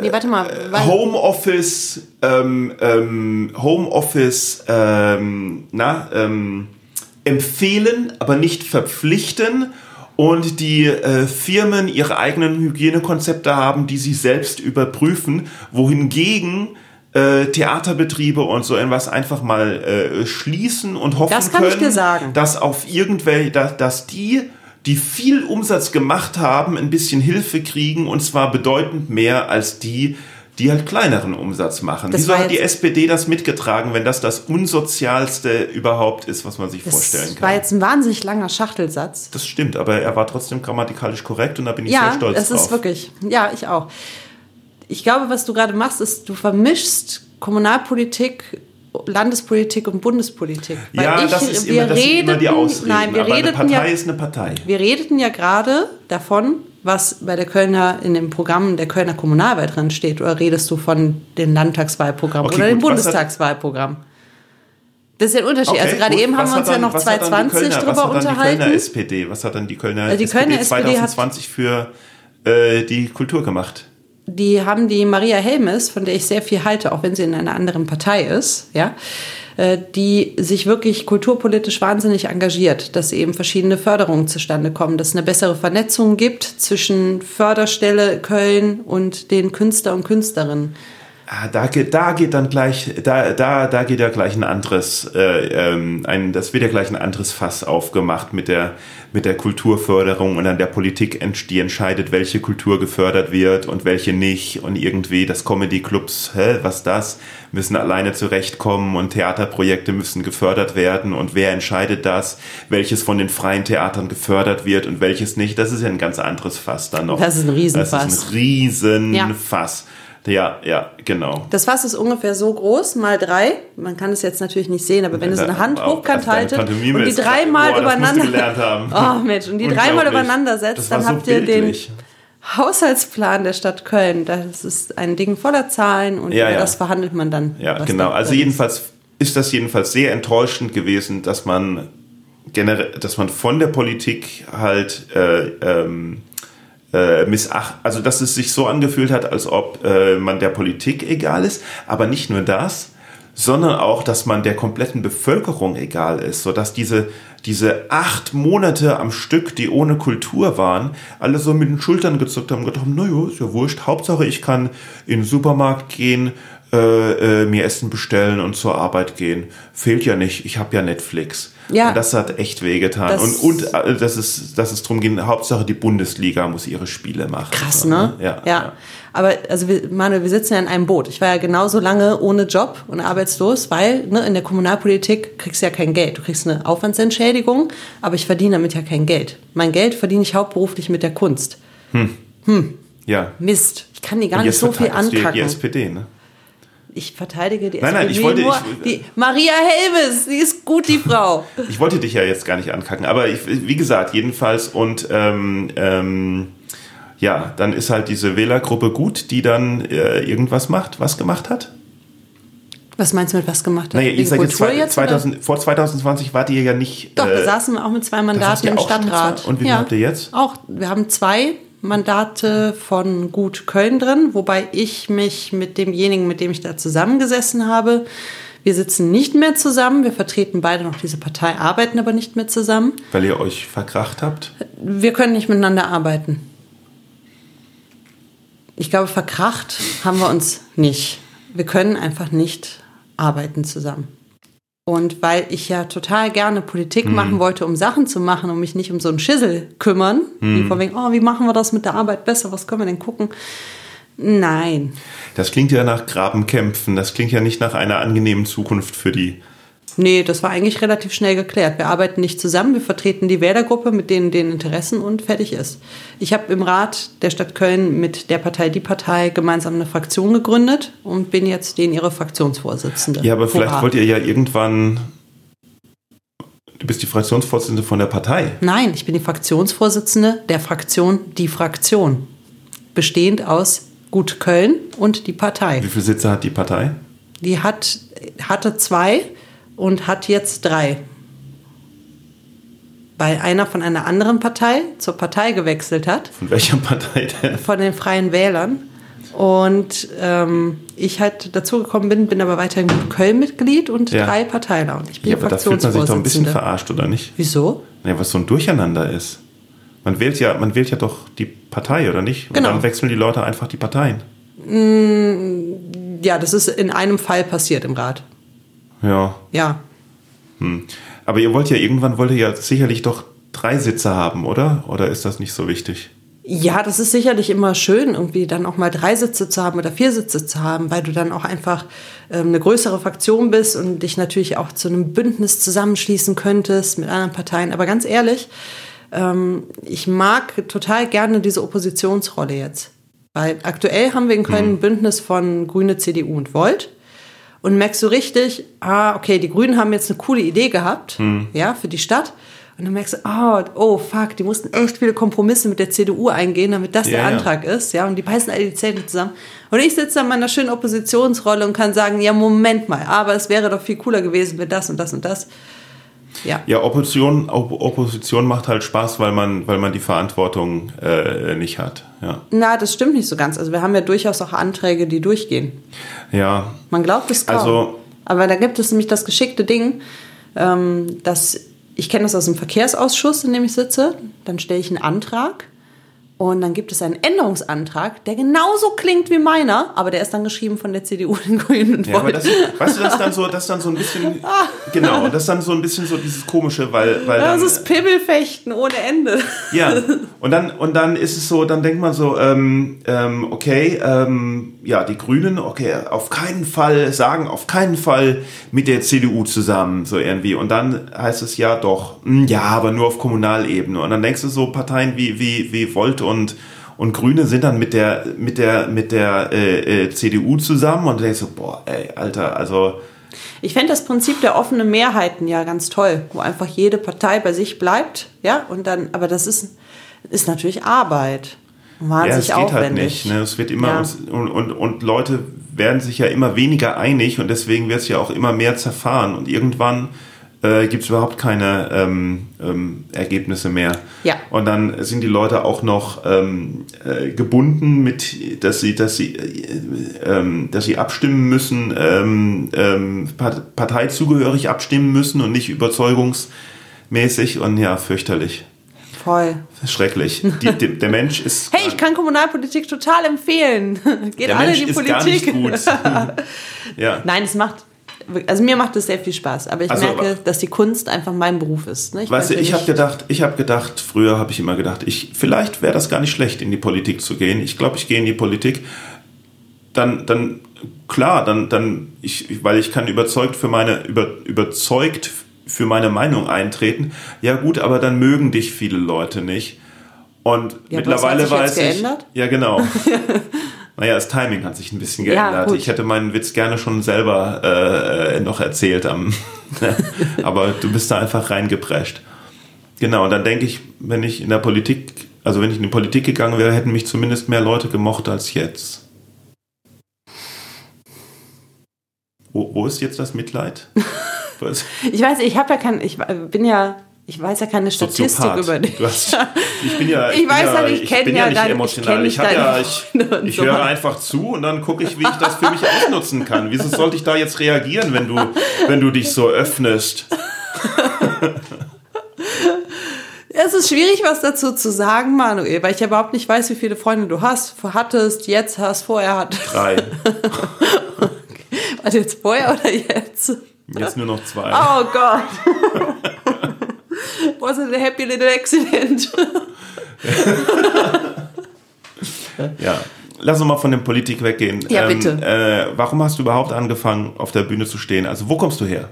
nee, warte mal. Weil, Homeoffice, ähm, ähm, Homeoffice, ähm, na, ähm, empfehlen, aber nicht verpflichten und die äh, Firmen ihre eigenen Hygienekonzepte haben, die sie selbst überprüfen, wohingegen äh, Theaterbetriebe und so etwas einfach mal äh, schließen und hoffen Das kann können, ich dir sagen. dass auf irgendwelche, dass, dass die, die viel Umsatz gemacht haben, ein bisschen Hilfe kriegen und zwar bedeutend mehr als die, die halt kleineren Umsatz machen. Das Wieso hat die SPD das mitgetragen, wenn das das unsozialste überhaupt ist, was man sich vorstellen das war kann? jetzt ein wahnsinnig langer Schachtelsatz. Das stimmt, aber er war trotzdem grammatikalisch korrekt und da bin ich sehr Ja, stolz es drauf. ist wirklich. Ja, ich auch. Ich glaube, was du gerade machst, ist, du vermischst Kommunalpolitik, Landespolitik und Bundespolitik. Weil ja, ich- das ist wir immer, das sind immer die redeten- Ausreden. Nein, wir aber eine redeten Partei ja, ist eine Partei. wir redeten ja gerade davon, was bei der Kölner in dem Programm der Kölner Kommunalwahl drin steht? Oder redest du von dem Landtagswahlprogramm Okay, oder dem gut, hat- Bundestagswahlprogramm? Das ist ja ein Unterschied. Okay, also gerade gut. eben haben wir uns hat ja dann- noch was hat dann die 2020 Kölner- drüber was hat dann Die unterhalten. Kölner SPD, was hat dann die Kölner, Also die SPD, Kölner SPD hat- 2020 für äh, die Kultur gemacht? Die haben die Maria Helmes, von der ich sehr viel halte, auch wenn sie in einer anderen Partei ist, ja, äh, die sich wirklich kulturpolitisch wahnsinnig engagiert, dass eben verschiedene Förderungen zustande kommen, dass es eine bessere Vernetzung gibt zwischen Förderstelle Köln und den Künstler und Künstlerinnen. Ah, da geht, da geht dann gleich, da, da, da geht ja gleich ein anderes, äh, ähm, ein, das wird ja gleich ein anderes Fass aufgemacht mit der, mit der Kulturförderung und dann der Politik, die entscheidet, welche Kultur gefördert wird und welche nicht und irgendwie das Comedy-Clubs, hä, was das, müssen alleine zurechtkommen und Theaterprojekte müssen gefördert werden und wer entscheidet das, welches von den freien Theatern gefördert wird und welches nicht, das ist ja ein ganz anderes Fass dann noch. Das ist ein Riesenfass. Das ist ein Riesenfass. Ja. Ja, ja, genau. Das Fass ist ungefähr so groß, mal drei. Man kann es jetzt natürlich nicht sehen, aber wenn du so eine Hand hochkant haltet und die dreimal übereinander. Oh Mensch, und die dreimal übereinander setzt, dann so habt ihr den bildlich. Haushaltsplan der Stadt Köln. Das ist ein Ding voller Zahlen und Ja, ja. das verhandelt man dann. Ja, genau. Also jedenfalls ist das jedenfalls sehr enttäuschend gewesen, dass man generell, dass man von der Politik halt äh, ähm, äh, missach, also dass es sich so angefühlt hat, als ob äh, man der Politik egal ist, aber nicht nur das, sondern auch, dass man der kompletten Bevölkerung egal ist, so dass diese diese acht Monate am Stück, die ohne Kultur waren, alle so mit den Schultern gezuckt haben und gedacht haben, naja, ist ja wurscht, Hauptsache ich kann in den Supermarkt gehen, äh, äh, mir Essen bestellen und zur Arbeit gehen. Fehlt ja nicht, ich habe ja Netflix. Ja. Und das hat echt wehgetan. Und und äh, dass, es, dass es darum ging, Hauptsache die Bundesliga muss ihre Spiele machen. Krass, So, ne? Ja. ja. Aber also wir, Manuel, wir sitzen ja in einem Boot. Ich war ja genauso lange ohne Job und arbeitslos, weil ne, in der Kommunalpolitik kriegst du ja kein Geld. Du kriegst eine Aufwandsentschädigung, aber ich verdiene damit ja kein Geld. Mein Geld verdiene ich hauptberuflich mit der Kunst. ja. Mist, ich kann die gar nicht so viel du die, die SPD, ne? Ich verteidige die Nein, nein, ich wollte- nur. ich- die Maria Helmes, die ist gut, die Frau. Ich wollte dich ja jetzt gar nicht ankacken, aber ich, wie gesagt, jedenfalls und ähm, ähm, ja, dann ist halt diese Wählergruppe gut, die dann äh, irgendwas macht, was gemacht hat. Was meinst du mit was gemacht hat? Naja, Wegen seid jetzt, Kultur zwei, jetzt, oder? 2000, vor 2020 wart ihr ja nicht. Doch, wir äh, saßen auch mit zwei Mandaten im Stadtrat. zwei? Und wie viel habt ihr jetzt? Auch, wir haben zwei Mandate von Gut Köln drin, wobei ich mich mit demjenigen, mit dem ich da zusammengesessen habe, wir sitzen nicht mehr zusammen, wir vertreten beide noch diese Partei, arbeiten aber nicht mehr zusammen. weil ihr euch verkracht habt. Wir können nicht miteinander arbeiten. Ich glaube, verkracht haben wir uns nicht. Wir können einfach nicht arbeiten zusammen. Und weil ich ja total gerne Politik machen wollte, um Sachen zu machen und mich nicht um so einen Schissel kümmern, wie von wegen, oh, wie machen wir das mit der Arbeit besser, was können wir denn gucken? Nein. Das klingt ja nach Grabenkämpfen. Das klingt ja nicht nach einer angenehmen Zukunft für die. Nee, das war eigentlich relativ schnell geklärt. Wir arbeiten nicht zusammen, wir vertreten die Wählergruppe mit denen den Interessen und fertig ist. Ich habe im Rat der Stadt Köln mit der Partei Die Partei gemeinsam eine Fraktion gegründet und bin jetzt denen ihre Fraktionsvorsitzende. Ja, aber vielleicht Hurra. wollt ihr ja irgendwann. Du bist die Fraktionsvorsitzende von der Partei. Nein, ich bin die Fraktionsvorsitzende der Fraktion Die Fraktion. Bestehend aus Gut Köln und die Partei. Wie viele Sitze hat die Partei? Die hat, hatte zwei und hat jetzt drei. Weil einer von einer anderen Partei zur Partei gewechselt hat, Von welcher Partei denn? von den Freien Wählern. Und ähm, ich halt dazugekommen bin, bin aber weiterhin Köln-Mitglied und Ja. drei Parteiler. Und ich bin Ja, aber da fühlt man sich doch ein bisschen verarscht, oder nicht? Wieso? Ja, was so ein Durcheinander ist. Man wählt ja, man wählt ja doch die Partei, oder nicht? Und Genau. dann wechseln die Leute einfach die Parteien. Ja, das ist in einem Fall passiert im Rat. Ja. Ja. Aber ihr wollt ja irgendwann wollt ihr ja sicherlich doch drei Sitze haben, oder? Oder ist das nicht so wichtig? Ja, das ist sicherlich immer schön, irgendwie dann auch mal drei Sitze zu haben oder vier Sitze zu haben, weil du dann auch einfach ähm, eine größere Fraktion bist und dich natürlich auch zu einem Bündnis zusammenschließen könntest mit anderen Parteien. Aber ganz ehrlich, ähm, ich mag total gerne diese Oppositionsrolle jetzt. Weil aktuell haben wir in Köln ein Bündnis von Grüne, CDU und Volt. Und merkst du richtig, ah, okay, die Grünen haben jetzt eine coole Idee gehabt, ja, für die Stadt. Und dann merkst du, oh, oh fuck, die mussten echt viele Kompromisse mit der CDU eingehen, damit das Ja, der ja. Antrag ist, ja, und die beißen alle die Zähne zusammen. Und ich sitze da in meiner schönen Oppositionsrolle und kann sagen, ja, Moment mal, aber es wäre doch viel cooler gewesen, wenn das und das und das. Ja. Ja, Opposition, Op Opposition macht halt Spaß, weil man, weil man die Verantwortung äh, nicht hat. Ja. Na, das stimmt nicht so ganz. Also wir haben ja durchaus auch Anträge, die durchgehen. ja. Man glaubt es kaum. Also- Aber da gibt es nämlich das geschickte Ding, ähm, dass ich kenne das aus dem Verkehrsausschuss, in dem ich sitze. Dann stelle ich einen Antrag und dann gibt es einen Änderungsantrag, der genauso klingt wie meiner, aber der ist dann geschrieben von der CDU, den Grünen und Ja, aber das, weißt du, das ist dann so, das dann so ein bisschen, genau, das ist dann so ein bisschen so dieses komische, weil, weil dann, Das ist Pibbelfechten ohne Ende. ja, und dann, und dann ist es so, dann denkt man so, ähm, ähm, okay, ähm, ja, die Grünen, okay, auf keinen Fall, sagen auf keinen Fall mit der CDU zusammen, so irgendwie, und dann heißt es ja doch, hm, ja, aber nur auf Kommunalebene, und dann denkst du so, Parteien wie, wie, wie Volt und, und Grüne sind dann mit der, mit der, mit der äh, äh, CDU zusammen und denkst so, boah, ey, Alter, also, Ich fände das Prinzip der offenen Mehrheiten ja ganz toll, wo einfach jede Partei bei sich bleibt, ja, und dann, aber das ist, ist natürlich Arbeit. Ja, Wahnsinnig es geht aufwendig. halt nicht. Ne? Es wird immer Ja. und, und, und Leute werden sich ja immer weniger einig und deswegen wird es ja auch immer mehr zerfahren und irgendwann äh, gibt es überhaupt keine ähm, ähm, Ergebnisse mehr. Ja. Und dann sind die Leute auch noch ähm, äh, gebunden mit, dass sie, dass sie, äh, ähm, dass sie abstimmen müssen, ähm, ähm, Part- parteizugehörig abstimmen müssen und nicht überzeugungsmäßig und ja, fürchterlich. Voll. Schrecklich. Die, die, der Mensch ist. Hey, ich kann Kommunalpolitik total empfehlen. Geht der alle Mensch in die ist Politik. gar nicht gut. ja. Nein, es macht, also mir macht es sehr viel Spaß, aber ich Also, merke, dass die Kunst einfach mein Beruf ist. Ne? Weißt du, ich habe gedacht, ich habe gedacht, früher habe ich immer gedacht, ich vielleicht wäre das gar nicht schlecht, in die Politik zu gehen. Ich glaube, ich gehe in die Politik. Dann, dann klar, dann, dann, ich, weil ich kann überzeugt für meine über, überzeugt für meine Meinung eintreten. Ja gut, aber dann mögen dich viele Leute nicht. Und Ja, mittlerweile weiß ich. geändert? Ja, genau. naja, das Timing hat sich ein bisschen Ja, geändert. gut. ich hätte meinen Witz gerne schon selber äh, noch erzählt, am, aber du bist da einfach reingeprescht. Genau, und dann denke ich, wenn ich in der Politik, also wenn ich in die Politik gegangen wäre, hätten mich zumindest mehr Leute gemocht als jetzt. Wo, wo ist jetzt das Mitleid? Ich weiß, ich habe ja kein, ich bin ja, ich weiß ja keine Statistik Soziopath. über dich. Hast, ich bin ja, Ich bin weiß ja, ich kenn bin ja ja nicht ich emotional. Ich, hab ja, ich, ich so. höre einfach zu und dann gucke ich, wie ich das für mich ausnutzen kann. Wieso sollte ich da jetzt reagieren, wenn du, wenn du dich so öffnest? Es ist schwierig, was dazu zu sagen, Manuel, weil ich ja überhaupt nicht weiß, wie viele Freunde du hast, hattest, jetzt hast, vorher hattest. Drei. Warte, jetzt vorher oder jetzt? Jetzt nur noch zwei. Oh Gott. Was a happy little accident. Ja. Lass uns mal von der Politik weggehen. Ja, bitte. Äh, warum hast du überhaupt angefangen, auf der Bühne zu stehen? Also, wo kommst du her?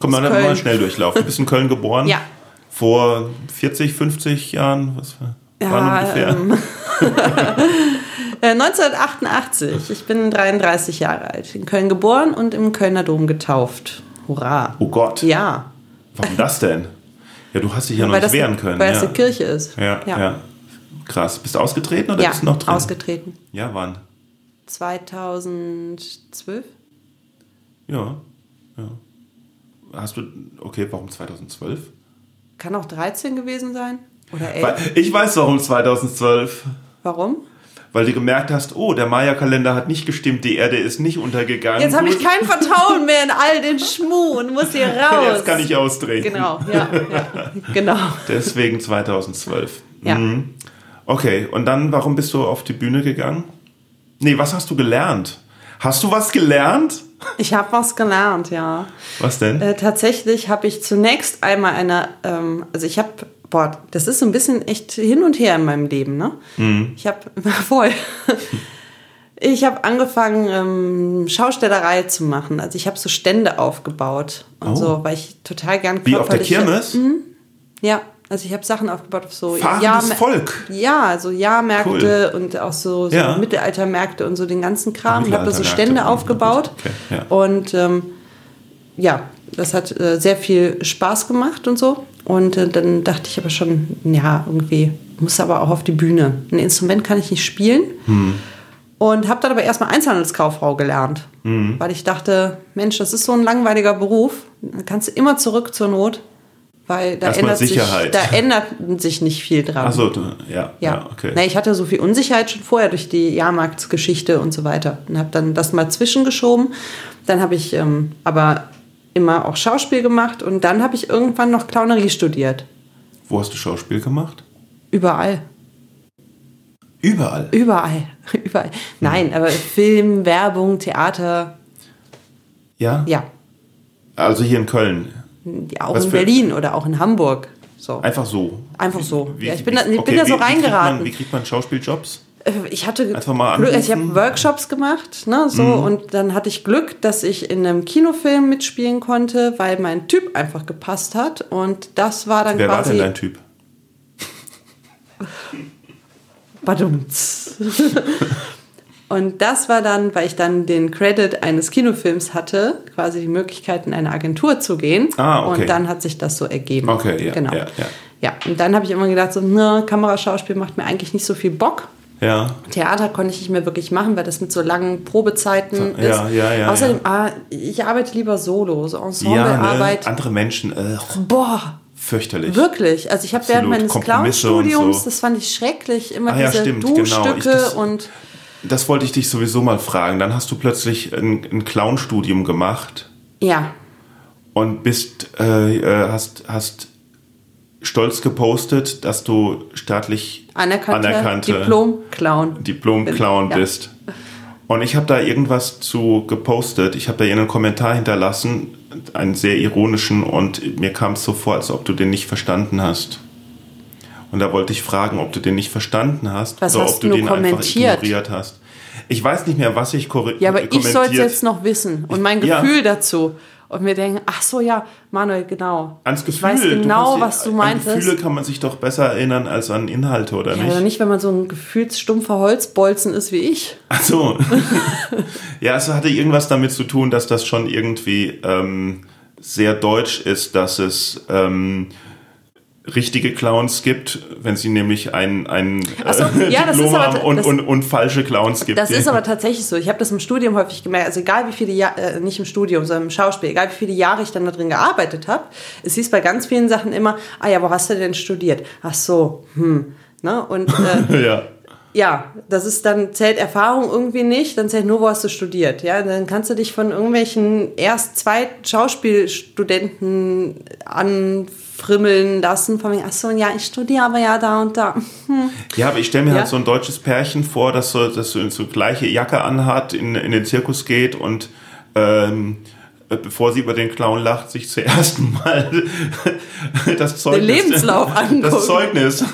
Komm mal, mal schnell durchlaufen. Du bist in Köln geboren? Ja. Vor 40, 50 Jahren? Was war Ja, ungefähr? ähm, äh, 1988. Ich bin 33 Jahre alt. In Köln geboren und im Kölner Dom getauft. Hurra. Oh Gott. Ja, Warum das denn? Ja, du hast dich ja noch weil nicht das, wehren können. weil ja. es eine Kirche ist. Ja, ja, Krass. Bist du ausgetreten oder Ja, bist du noch drin? ausgetreten. Ja, wann? 2012? Ja. ja. Hast du, okay, warum 2012? Kann auch 13 gewesen sein? Oder 11? Weil, ich weiß warum 2012. Warum? Weil du gemerkt hast, oh, der Maya-Kalender hat nicht gestimmt, die Erde ist nicht untergegangen. Jetzt habe ich kein Vertrauen mehr in all den Schmuh und muss hier raus. Jetzt kann ich austreten. Genau, ja, ja genau. Deswegen 2012. Ja. Mhm. Okay, und dann, warum bist du auf die Bühne gegangen? Nee, was hast du gelernt? Hast du was gelernt? Ich habe was gelernt, ja. Was denn? Äh, tatsächlich habe ich zunächst einmal eine, ähm, also ich habe, boah, das ist so ein bisschen echt hin und her in meinem Leben, ne? Mhm. Ich habe, voll. Ich habe angefangen, ähm, Schaustellerei zu machen. Also ich habe so Stände aufgebaut und Oh. so, weil ich total gern Wie auf der Kirmes? Ja, also ich habe Sachen aufgebaut auf so Jahrmär- Volk. Ja, so Jahrmärkte und auch so, so Ja. Mittelaltermärkte und so den ganzen Kram. Ich habe da so. Stände aufgebaut. Okay, ja. Und ähm, ja, das hat äh, sehr viel Spaß gemacht und so. Und äh, dann dachte ich aber schon, ja, irgendwie muss aber auch auf die Bühne. Ein Instrument kann ich nicht spielen. Und habe dann aber erstmal Einzelhandelskauffrau gelernt. Weil ich dachte, Mensch, das ist so ein langweiliger Beruf. Da kannst du immer zurück zur Not. Weil da Erstmal ändert, sich, Sicherheit. da ändert sich nicht viel dran. Achso, du- ja, ja, Ja, okay. Na, ich hatte so viel Unsicherheit schon vorher durch die Jahrmarktsgeschichte und so weiter. Und habe dann das mal zwischengeschoben. Dann habe ich ähm, aber immer auch Schauspiel gemacht und dann habe ich irgendwann noch Clownerie studiert. Wo hast du Schauspiel gemacht? Überall. Überall. Überall. Überall. Nein, aber Film, Werbung, Theater, Ja? ja. Also hier in Köln. Auch Was in Berlin oder auch in Hamburg. So. Einfach so. Einfach so. Wie- ja, ich bin da, ich okay, bin da so wie- wie kriegt reingeraten. Man, wie kriegt man Schauspieljobs? Äh, Ich hatte Glück, also ich. Mhm. habe Workshops gemacht, ne, so und dann hatte ich Glück, dass ich in einem Kinofilm mitspielen konnte, weil mein Typ einfach gepasst hat und das war dann Wer war quasi denn dein Typ? Badumts. Und das war dann, weil ich dann den Credit eines Kinofilms hatte, quasi die Möglichkeit, in eine Agentur zu gehen. Ah, okay. Und dann hat sich das so ergeben. Okay, ja, Genau. ja, ja. Ja, und dann habe ich immer gedacht, so, ne, Kameraschauspiel macht mir eigentlich nicht so viel Bock. Ja. Theater konnte ich nicht mehr wirklich machen, weil das mit so langen Probezeiten ist. Ja, ja, ja, Außerdem, Ah, ich arbeite lieber solo, so Ja, ne? Ensemblearbeit. andere Menschen, äh, Boah, fürchterlich. wirklich. Also ich habe während meines Clown-Studiums, so. das fand ich schrecklich, immer Ah ja, diese stimmt, genau. Ich- das- und Das wollte ich dich sowieso mal fragen. Dann hast du plötzlich ein, ein Clown-Studium gemacht ja, und bist, äh, äh, hast, hast stolz gepostet, dass du staatlich anerkannter anerkannte Diplom-Clown. Diplom-Clown Ja. bist. Und ich habe da irgendwas zu gepostet. Ich habe da irgendeinen Kommentar hinterlassen, einen sehr ironischen, und mir kam es so vor, als ob du den nicht verstanden hast. Und da wollte ich fragen, ob du den nicht verstanden hast Was oder hast ob du du den kommentiert? einfach ignoriert hast. Ich weiß nicht mehr, was ich korre- Ja, aber ich soll es jetzt noch wissen und mein Ja. Gefühl dazu. Und mir denken, ach so, ja, Manuel, genau. Ans Gefühl. Ich weiß genau, was du An meintest. Gefühle kann man sich doch besser erinnern als an Inhalte, oder Ja, nicht? oder nicht, wenn man so ein gefühlsstumpfer Holzbolzen ist wie ich. Ach so. ja, es hatte irgendwas damit zu tun, dass das schon irgendwie ähm, sehr deutsch ist, dass es ähm, richtige Clowns gibt, wenn sie nämlich ein, ein so, äh, ja, Diplom aber- haben und, das- und, und falsche Clowns gibt. Das ist aber tatsächlich so. Ich habe das im Studium häufig gemerkt. Also egal wie viele Jahre, äh, nicht im Studium, sondern im Schauspiel, egal wie viele Jahre ich dann da drin gearbeitet habe, es hieß bei ganz vielen Sachen immer, ah ja, wo hast du denn studiert? Ach so, hm. Ne? Und äh, ja. Ja, das ist dann, zählt Erfahrung irgendwie nicht, dann zählt nur, wo hast du studiert. Ja, dann kannst du dich von irgendwelchen erst zwei Schauspielstudenten anfrimmeln lassen, von wegen, ach so, ja, ich studiere aber ja da und da. Ja, aber ich stelle mir Ja. halt so ein deutsches Pärchen vor, das so, das so, so gleiche Jacke anhat, in, in den Zirkus geht und ähm, äh, bevor sie über den Clown lacht, sich zuerst mal das Zeugnis, Lebenslauf angucken. das Zeugnis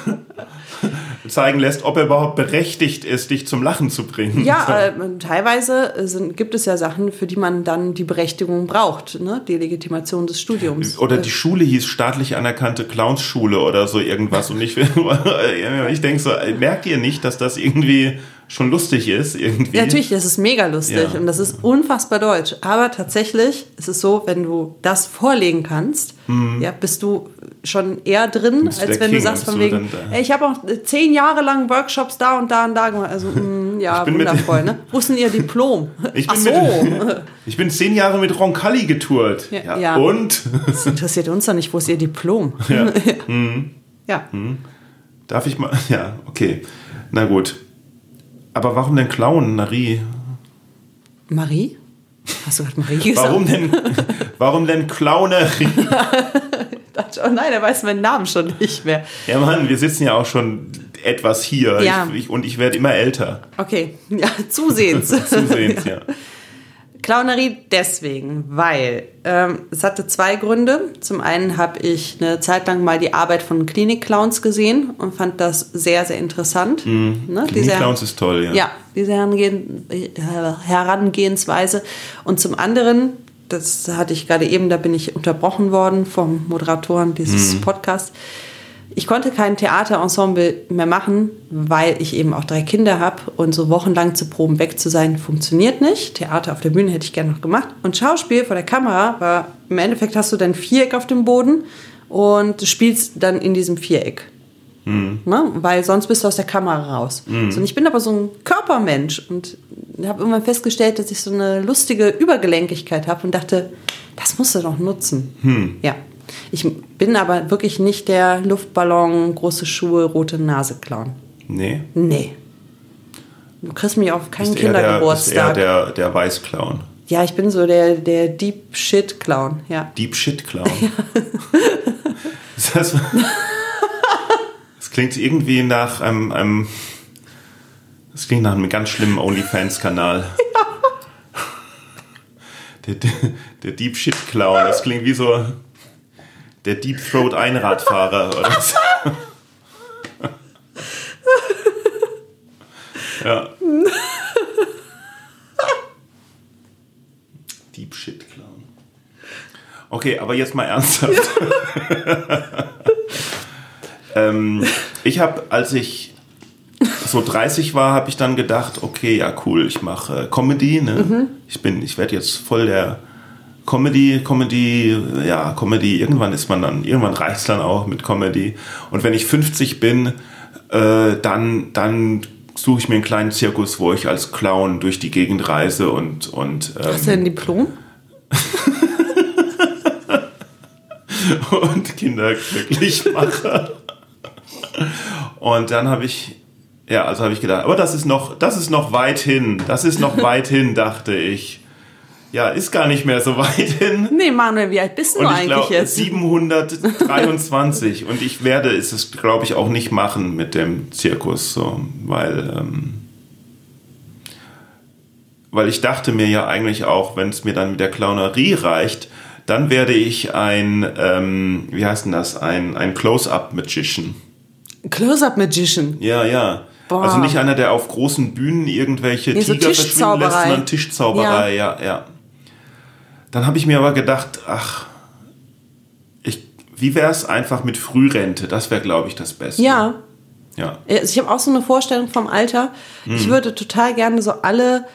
zeigen lässt, ob er überhaupt berechtigt ist, dich zum Lachen zu bringen. Ja, äh, teilweise äh, sind, gibt es ja Sachen, für die man dann die Berechtigung braucht, ne? die Legitimation des Studiums. Oder die Schule hieß staatlich anerkannte Clownsschule oder so irgendwas. Und ich, ich denke so, merkt ihr nicht, dass das irgendwie schon lustig ist? Irgendwie? Ja, natürlich, das ist mega lustig Ja. und das ist unfassbar deutsch. Aber tatsächlich ist es so, wenn du das vorlegen kannst, ja, bist du schon eher drin, Mhm. Du als wenn du King, sagst bist von du wegen, da? ey, ich habe auch äh, zehn Jahre lang Workshops da und da und da gemacht. Also, mm, ja, wundervoll, ne? Wo ist denn ihr Diplom? Ich Ach bin, so. mit, ich bin zehn Jahre mit Roncalli getourt. Ja, Ja. Und? Das interessiert uns doch nicht, wo ist ihr Diplom? Ja. ja. Darf ich mal? Ja, okay. Na gut. Aber warum denn Clown, Nari? Marie? Hast du gerade Marie gesagt? Warum denn, warum denn Clownerie? Oh nein, er weiß meinen Namen schon nicht mehr. Ja, Mann, wir sitzen ja auch schon etwas hier. Ja. Ich, ich, und ich werde immer älter. Okay, ja, zusehends. Zusehends, ja. Clownerie deswegen, weil ähm, es hatte zwei Gründe. Zum einen habe ich eine Zeit lang mal die Arbeit von Klinik-Clowns gesehen und fand das sehr, sehr interessant. Ne? Die Clowns ist toll, ja. Ja, diese Herangehen, Herangehensweise. Und zum anderen, das hatte ich gerade eben, da bin ich unterbrochen worden vom Moderatoren dieses Mhm. Podcasts. Ich konnte kein Theaterensemble mehr machen, weil ich eben auch drei Kinder habe und so wochenlang zu Proben weg zu sein, funktioniert nicht. Theater auf der Bühne hätte ich gerne noch gemacht. Und Schauspiel vor der Kamera war, im Endeffekt hast du dein Viereck auf dem Boden und du spielst dann in diesem Viereck. Ne? Weil sonst bist du aus der Kamera raus. So, und ich bin aber so ein Körpermensch und habe irgendwann festgestellt, dass ich so eine lustige Übergelenkigkeit habe und dachte, das musst du doch nutzen. Ja. Ich bin aber wirklich nicht der Luftballon, große Schuhe, rote Nase Clown. Nee. Nee. Du kriegst mich auf keinen Ist eher der, ist eher Kindergeburtstag. der, der Weißclown. Ja, ich bin so der, der Deep Shit Clown. Ja. Deep Shit Clown. Das, das klingt irgendwie nach einem, einem. Das klingt nach einem ganz schlimmen OnlyFans-Kanal. Der, der, der Deep Shit Clown. Das klingt wie so der Deep Throat Einradfahrer oder so. Ja. Deep Shit Clown. Okay, aber jetzt mal ernsthaft. ähm, ich habe, als ich so 30 war, habe ich dann gedacht, okay, ja cool, ich mache äh, Comedy. Ne? Ich bin, ich werde jetzt voll der Comedy, Comedy, ja Comedy. Irgendwann ist man dann, irgendwann reicht's dann auch mit Comedy. Und wenn ich 50 bin, äh, dann, dann suche ich mir einen kleinen Zirkus, wo ich als Clown durch die Gegend reise und und ähm, Hast du ein Diplom? und Kinder glücklich mache. Und dann habe ich, ja, also habe ich gedacht, aber das ist noch, das ist noch weit hin, das ist noch weit hin, dachte ich. Ja, ist gar nicht mehr so weit hin. Nee, Manuel, wie alt bist du Und ich eigentlich glaube jetzt? 723 und ich werde es, glaube ich auch nicht machen mit dem Zirkus, so, weil ähm, weil ich dachte mir ja eigentlich auch, wenn es mir dann mit der Clownerie reicht, dann werde ich ein, ähm, wie heißt denn das, ein, ein Close-Up-Magician. Close-Up Magician. Ja, ja. Boah. Also nicht einer, der auf großen Bühnen irgendwelche Nee, so Tiger verschwinden lässt, sondern Tischzauberei, ja, ja. Dann habe ich mir aber gedacht, ach, ich, wie wäre es einfach mit Frührente? Das wäre, glaube ich, das Beste. Ja. Ja. Also ich habe auch so eine Vorstellung vom Alter. Hm. Ich würde total gerne so alle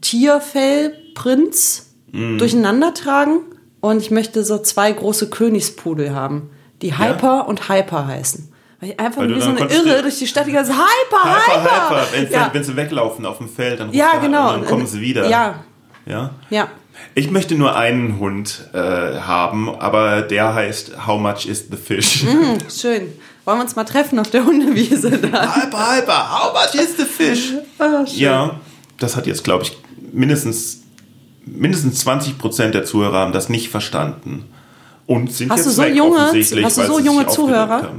Tierfellprints Hm. durcheinander tragen und ich möchte so zwei große Königspudel haben, die Hyper und Hyper heißen. Weil ich einfach Weil wie so eine Irre du- durch die Stadt die ganze Hyper, Hyper, Hyper, hyper. Wenn, Ja, wenn sie weglaufen auf dem Feld, dann, ja genau. dann kommen sie wieder. Ja, ja. ja. Ich möchte nur einen Hund äh, haben, aber der heißt How much is the fish? Hm, schön. Wollen wir uns mal treffen auf der Hundewiese da? Hyper, hyper, how much is the fish? Ah. Ja, das hat jetzt, glaube ich, mindestens, mindestens 20 Prozent der Zuhörer haben das nicht verstanden. Und sind Hast jetzt du so junge- hast du so junge Zuhörer?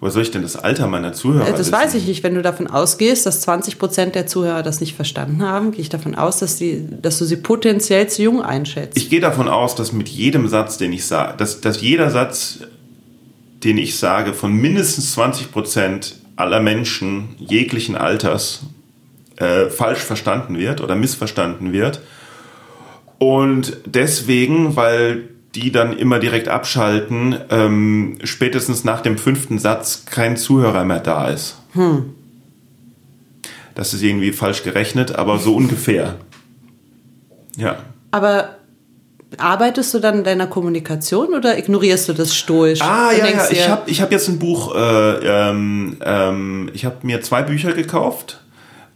Woher soll ich denn das Alter meiner Zuhörer Äh, Das wissen? weiß ich nicht. Wenn du davon ausgehst, dass 20% der Zuhörer das nicht verstanden haben, gehe ich davon aus, dass, die, dass du sie potenziell zu jung einschätzt. Ich gehe davon aus, dass mit jedem Satz, den ich sage, dass, dass jeder Satz, den ich sage, von mindestens 20 Prozent aller Menschen jeglichen Alters äh, falsch verstanden wird oder missverstanden wird. Und deswegen, weil die dann immer direkt abschalten, ähm, spätestens nach dem fünften Satz kein Zuhörer mehr da ist. Das ist irgendwie falsch gerechnet, aber so ungefähr. Ja. Aber arbeitest du dann in deiner Kommunikation oder ignorierst du das stoisch? Ah, ja, ja. Ich habe ich hab jetzt ein Buch, äh, ähm, ähm, ich habe mir zwei Bücher gekauft.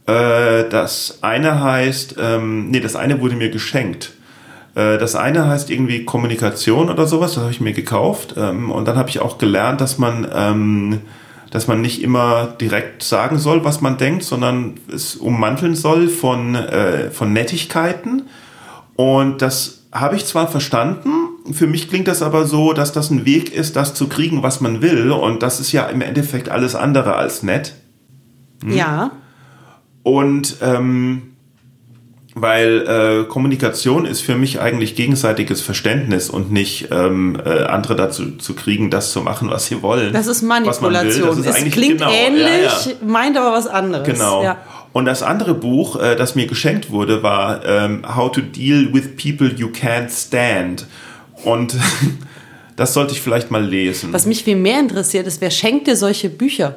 Äh, das eine heißt, ähm, nee, das eine wurde mir geschenkt. Äh, das eine heißt irgendwie Kommunikation oder sowas, das habe ich mir gekauft. Ähm, und dann habe ich auch gelernt, dass man, ähm, dass man nicht immer direkt sagen soll, was man denkt, sondern es ummanteln soll von, äh, von Nettigkeiten. Und das habe ich zwar verstanden, für mich klingt das aber so, dass das ein Weg ist, das zu kriegen, was man will. Und das ist ja im Endeffekt alles andere als nett. Ja, Und ähm, weil äh, Kommunikation ist für mich eigentlich gegenseitiges Verständnis und nicht ähm, äh, andere dazu zu kriegen, das zu machen, was sie wollen. das ist. Manipulation. Das ist es klingt genau, ähnlich, ja, ja. meint aber was anderes. Genau. Ja. Und das andere Buch, äh, das mir geschenkt wurde, war ähm, How to Deal with People You Can't Stand. Und das sollte ich vielleicht mal lesen. Was mich viel mehr interessiert, ist, wer schenkt dir solche Bücher?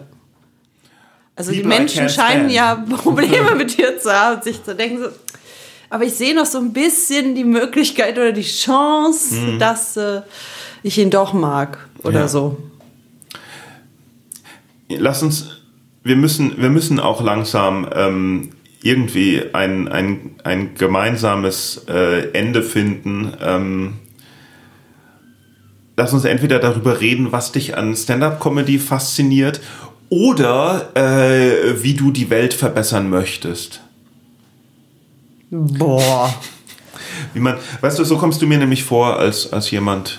Also die People I Menschen scheinen stand. ja Probleme mit dir zu haben, sich zu denken, so, aber ich sehe noch so ein bisschen die Möglichkeit oder die Chance, Mhm. dass äh, ich ihn doch mag. oder Ja. so. Lass uns, wir müssen, wir müssen auch langsam ähm, irgendwie ein, ein, ein gemeinsames äh, Ende finden. Ähm, lass uns entweder darüber reden, was dich an Stand-up-Comedy fasziniert oder äh, wie du die Welt verbessern möchtest. Boah. Wie man, weißt du, so kommst du mir nämlich vor als, als jemand,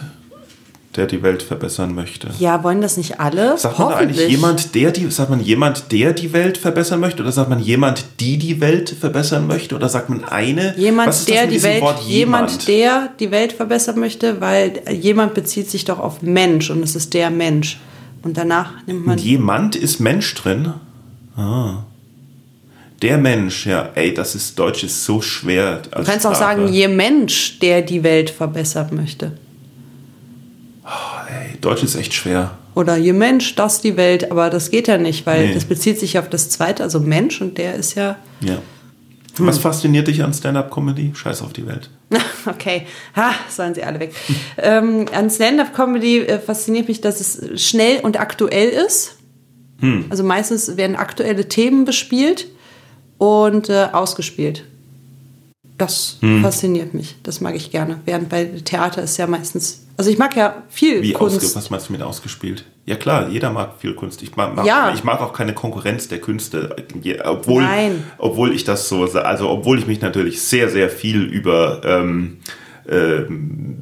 der die Welt verbessern möchte. Ja, wollen das nicht alle? Sagt man eigentlich jemand, der die, sagt man jemand, der die Welt verbessern möchte? Oder sagt man jemand, die die Welt verbessern möchte? Oder sagt man eine? Jemand, der die Welt, Wort jemand, der die Welt verbessern möchte, weil jemand bezieht sich doch auf Mensch und es ist der Mensch. Und danach nimmt man. Und jemand ist Mensch drin? Ah. Der Mensch, ja, ey, das ist Deutsch ist so schwer. Du kannst auch sagen, je Mensch, der die Welt verbessern möchte. ey, Deutsch ist echt schwer. Oder je Mensch, das die Welt, aber das geht ja nicht, weil Nee. das bezieht sich auf das zweite, also Mensch und der ist ja. Ja. Hm. Was fasziniert dich an Stand-up-Comedy? Scheiß auf die Welt. Okay, ha, sollen sie alle weg. ähm, an Stand-up-Comedy äh, fasziniert mich, dass es schnell und aktuell ist. Also meistens werden aktuelle Themen bespielt und äh, ausgespielt. Das fasziniert mich. Das mag ich gerne. Während bei Theater ist ja meistens. Also ich mag ja viel Wie Kunst. was meinst du mit ausgespielt? Ja klar, jeder mag viel Kunst. Ich mag, mag, Ja. ich mag auch keine Konkurrenz der Künste, obwohl, Nein. obwohl ich das so, also obwohl ich mich natürlich sehr, sehr viel über ähm, ähm,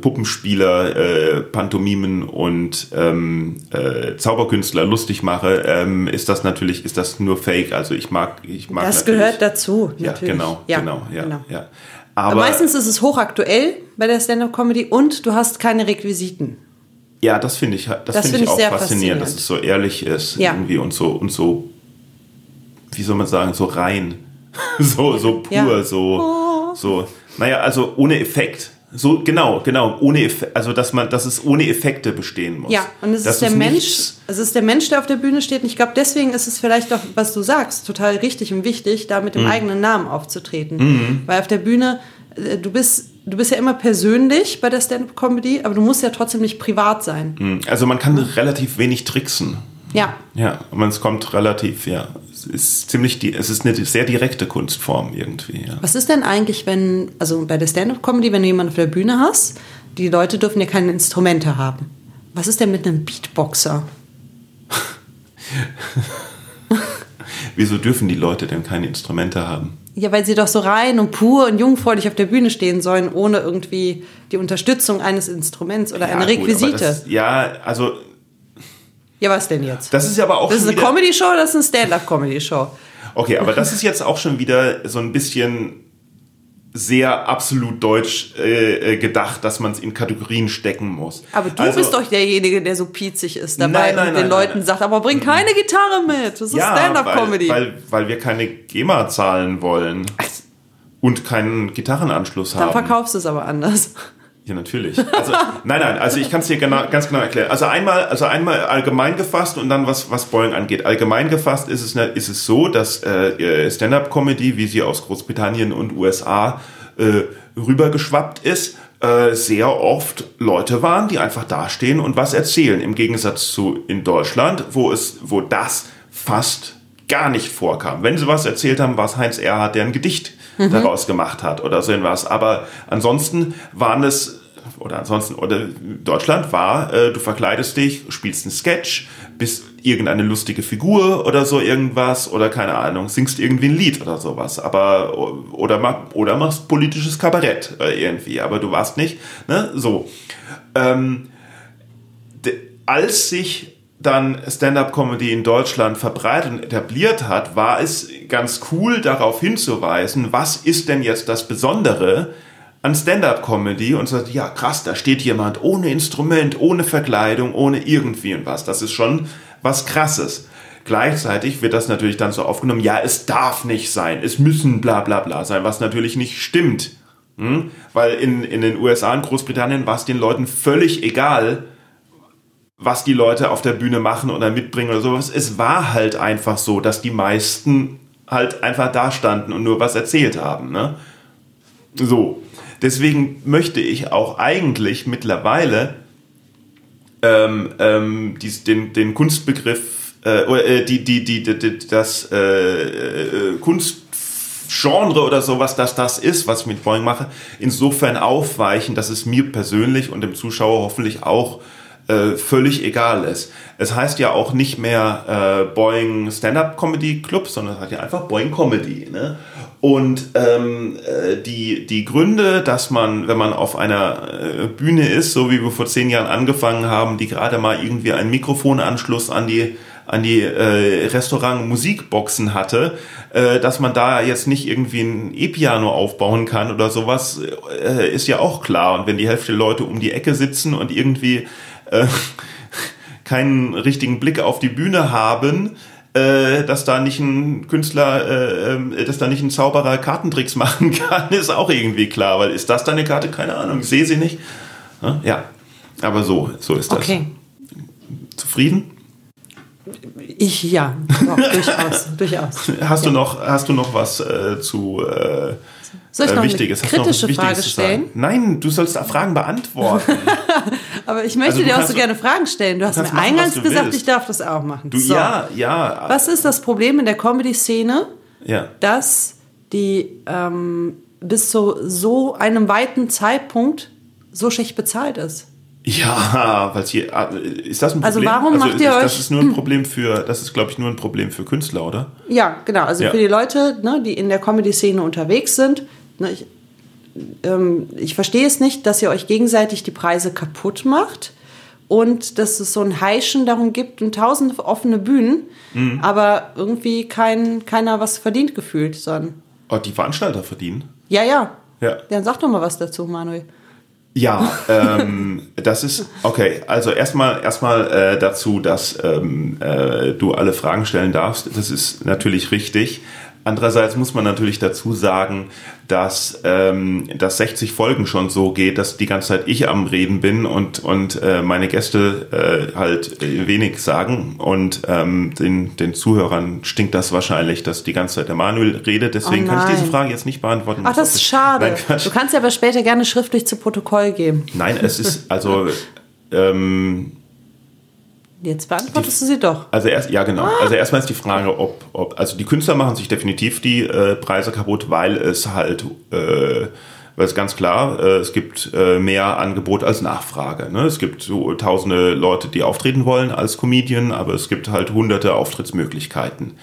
Puppenspieler, äh, Pantomimen und ähm, äh, Zauberkünstler lustig mache, ähm, ist das natürlich, ist das nur Fake. Also ich mag, ich mag das gehört dazu. Ja, natürlich. genau, genau, ja, ja. Aber Aber meistens ist es hochaktuell bei der Stand-up-Comedy und du hast keine Requisiten. Ja, das finde ich, das Das finde finde ich auch sehr faszinierend, faszinierend. dass es so ehrlich ist Ja. irgendwie und so und so, wie soll man sagen, so rein, so so pur, Ja. Oh. so so. Naja, also ohne Effekt. So genau, genau, ohne Eff also dass man, dass es ohne Effekte bestehen muss. Ja, und es Dass ist der es Mensch, es ist der Mensch, der auf der Bühne steht. Und ich glaube, deswegen ist es vielleicht auch, was du sagst, total richtig und wichtig, da Mhm. mit dem eigenen Namen aufzutreten. Weil auf der Bühne, äh, du bist, du bist ja immer persönlich bei der Stand-up-Comedy, aber du musst ja trotzdem nicht privat sein. Also man kann relativ wenig tricksen. Ja, Ja, und es kommt relativ, ja, es ist ziemlich, die, es ist eine sehr direkte Kunstform irgendwie. Ja. Was ist denn eigentlich, wenn, also bei der Stand-up-Comedy, wenn du jemanden auf der Bühne hast, die Leute dürfen ja keine Instrumente haben. Was ist denn mit einem Beatboxer? Wieso dürfen die Leute denn keine Instrumente haben? Ja, weil sie doch so rein und pur und jungfräulich auf der Bühne stehen sollen, ohne irgendwie die Unterstützung eines Instruments oder Ja, eine gut, aber Requisite. das, ja, also ja, was denn jetzt? das ist ja aber auch Das ist eine Comedy-Show, das ist eine Stand-up-Comedy-Show. Okay, aber das ist jetzt auch schon wieder so ein bisschen sehr absolut deutsch äh, äh, gedacht, dass man es in Kategorien stecken muss. Aber du Also- bist doch derjenige, der so piezig ist dabei Nein, nein, und den nein, Leuten sagt, aber bring keine Gitarre mit. Das ist ja, Stand-up-Comedy. Weil, weil, weil wir keine GEMA zahlen wollen und keinen Gitarrenanschluss Dann haben. verkaufst du es aber anders. Ja, natürlich. Also, nein, nein, also ich kann es dir genau, ganz genau erklären. Also einmal, also einmal allgemein gefasst und dann was, was Boeing angeht. Allgemein gefasst ist es, ne- ist es so, dass äh, Stand-up-Comedy, wie sie aus Großbritannien und USA äh, rübergeschwappt ist, äh, sehr oft Leute waren, die einfach dastehen und was erzählen. Im Gegensatz zu in Deutschland, wo es, wo das fast gar nicht vorkam. Wenn sie was erzählt haben, war es Heinz Erhardt, der ein Gedicht daraus gemacht hat oder so etwas. Aber ansonsten waren es, oder ansonsten, oder Deutschland war, äh, du verkleidest dich, spielst einen Sketch, bist irgendeine lustige Figur oder so irgendwas oder keine Ahnung, singst irgendwie ein Lied oder sowas. Aber, oder, ma- oder machst politisches Kabarett äh, irgendwie, aber du warst nicht, ne, so. Ähm, als sich dann Stand-up-Comedy in Deutschland verbreitet und etabliert hat, war es ganz cool, darauf hinzuweisen, was ist denn jetzt das Besondere an Stand-up-Comedy und sagt, ja krass, da steht jemand ohne Instrument, ohne Verkleidung, ohne irgendwie und was. Das ist schon was Krasses. Gleichzeitig wird das natürlich dann so aufgenommen, ja, es darf nicht sein, es müssen bla bla bla sein, was natürlich nicht stimmt. Hm? Weil in, in den USA und Großbritannien war es den Leuten völlig egal, was die Leute auf der Bühne machen oder mitbringen oder sowas. Es war halt einfach so, dass die meisten halt einfach da standen und nur was erzählt haben. Ne? So. Deswegen möchte ich auch eigentlich mittlerweile ähm, ähm, dies, den, den Kunstbegriff, äh, äh die, die, die, die, das äh, äh, Kunstgenre oder sowas, dass das ist, was ich mit Boeing mache, insofern aufweichen, dass es mir persönlich und dem Zuschauer hoffentlich auch äh, völlig egal ist. Es heißt ja auch nicht mehr äh, Boeing Stand-Up Comedy Club, sondern es hat ja einfach Boeing Comedy. Ne? Und ähm, äh, die, die Gründe, dass man, wenn man auf einer äh, Bühne ist, so wie wir vor zehn Jahren angefangen haben, die gerade mal irgendwie einen Mikrofonanschluss an die an die äh, Restaurant-Musikboxen hatte, äh, dass man da jetzt nicht irgendwie ein E-Piano aufbauen kann oder sowas, äh, ist ja auch klar. Und wenn die Hälfte der Leute um die Ecke sitzen und irgendwie äh, keinen richtigen Blick auf die Bühne haben, äh, dass da nicht ein Künstler, äh, äh, dass da nicht ein Zauberer Kartentricks machen kann, ist auch irgendwie klar, weil ist das deine Karte? Keine Ahnung, ich sehe sie nicht. Ja, aber so, so ist das. Okay. Zufrieden? Ich ja, Doch, durchaus, durchaus. Hast ja. du noch, hast du noch was äh, zu äh, soll ich äh, noch Wichtiges? eine kritische Frage stellen? Nein, du sollst Fragen beantworten. Aber ich möchte Also dir auch so gerne Fragen stellen. Du hast mir machen, eingangs gesagt, willst. ich darf das auch machen. Du, So. ja, ja. Was ist das Problem in der Comedy-Szene, Ja. dass die ähm, bis zu so einem weiten Zeitpunkt so schlecht bezahlt ist? Ja, weil hier ist das ein Problem? Also warum macht ihr ist, euch- Das ist nur ein Problem für, das ist glaube ich nur ein Problem für Künstler, oder? Ja, genau. Also Ja. für die Leute, ne, die in der Comedy-Szene unterwegs sind. Ne, ich, ähm, ich verstehe es nicht, dass ihr euch gegenseitig die Preise kaputt macht und dass es so ein Heischen darum gibt und tausend offene Bühnen, Mhm. aber irgendwie kein, keiner was verdient gefühlt, sondern Oh, die Veranstalter verdienen. ja, ja. Ja. Dann sag doch mal was dazu, Manuel. Ja, ähm, das ist okay. Also erstmal erstmal äh, dazu, dass ähm, äh, du alle Fragen stellen darfst. Das ist natürlich richtig. Andererseits muss man natürlich dazu sagen, dass ähm, dass 60 Folgen schon so geht, dass die ganze Zeit ich am Reden bin und und äh, meine Gäste äh, halt wenig sagen und ähm, den den Zuhörern stinkt das wahrscheinlich, dass die ganze Zeit der Manuel redet. Deswegen Oh kann ich diese. Frage jetzt nicht beantworten. Ach, das ist schade. Nein, du kannst ja aber später gerne schriftlich zu Protokoll geben. Nein, es ist also ähm, Jetzt beantwortest du sie doch. also erst ja genau. Also erstmal ist die Frage, ob, ob also die Künstler machen sich definitiv die äh, Preise kaputt, weil es halt äh, weil es ganz klar, äh, es gibt äh, mehr Angebot als Nachfrage. Ne? Es gibt so tausende Leute, die auftreten wollen als Comedian, aber es gibt halt hunderte Auftrittsmöglichkeiten.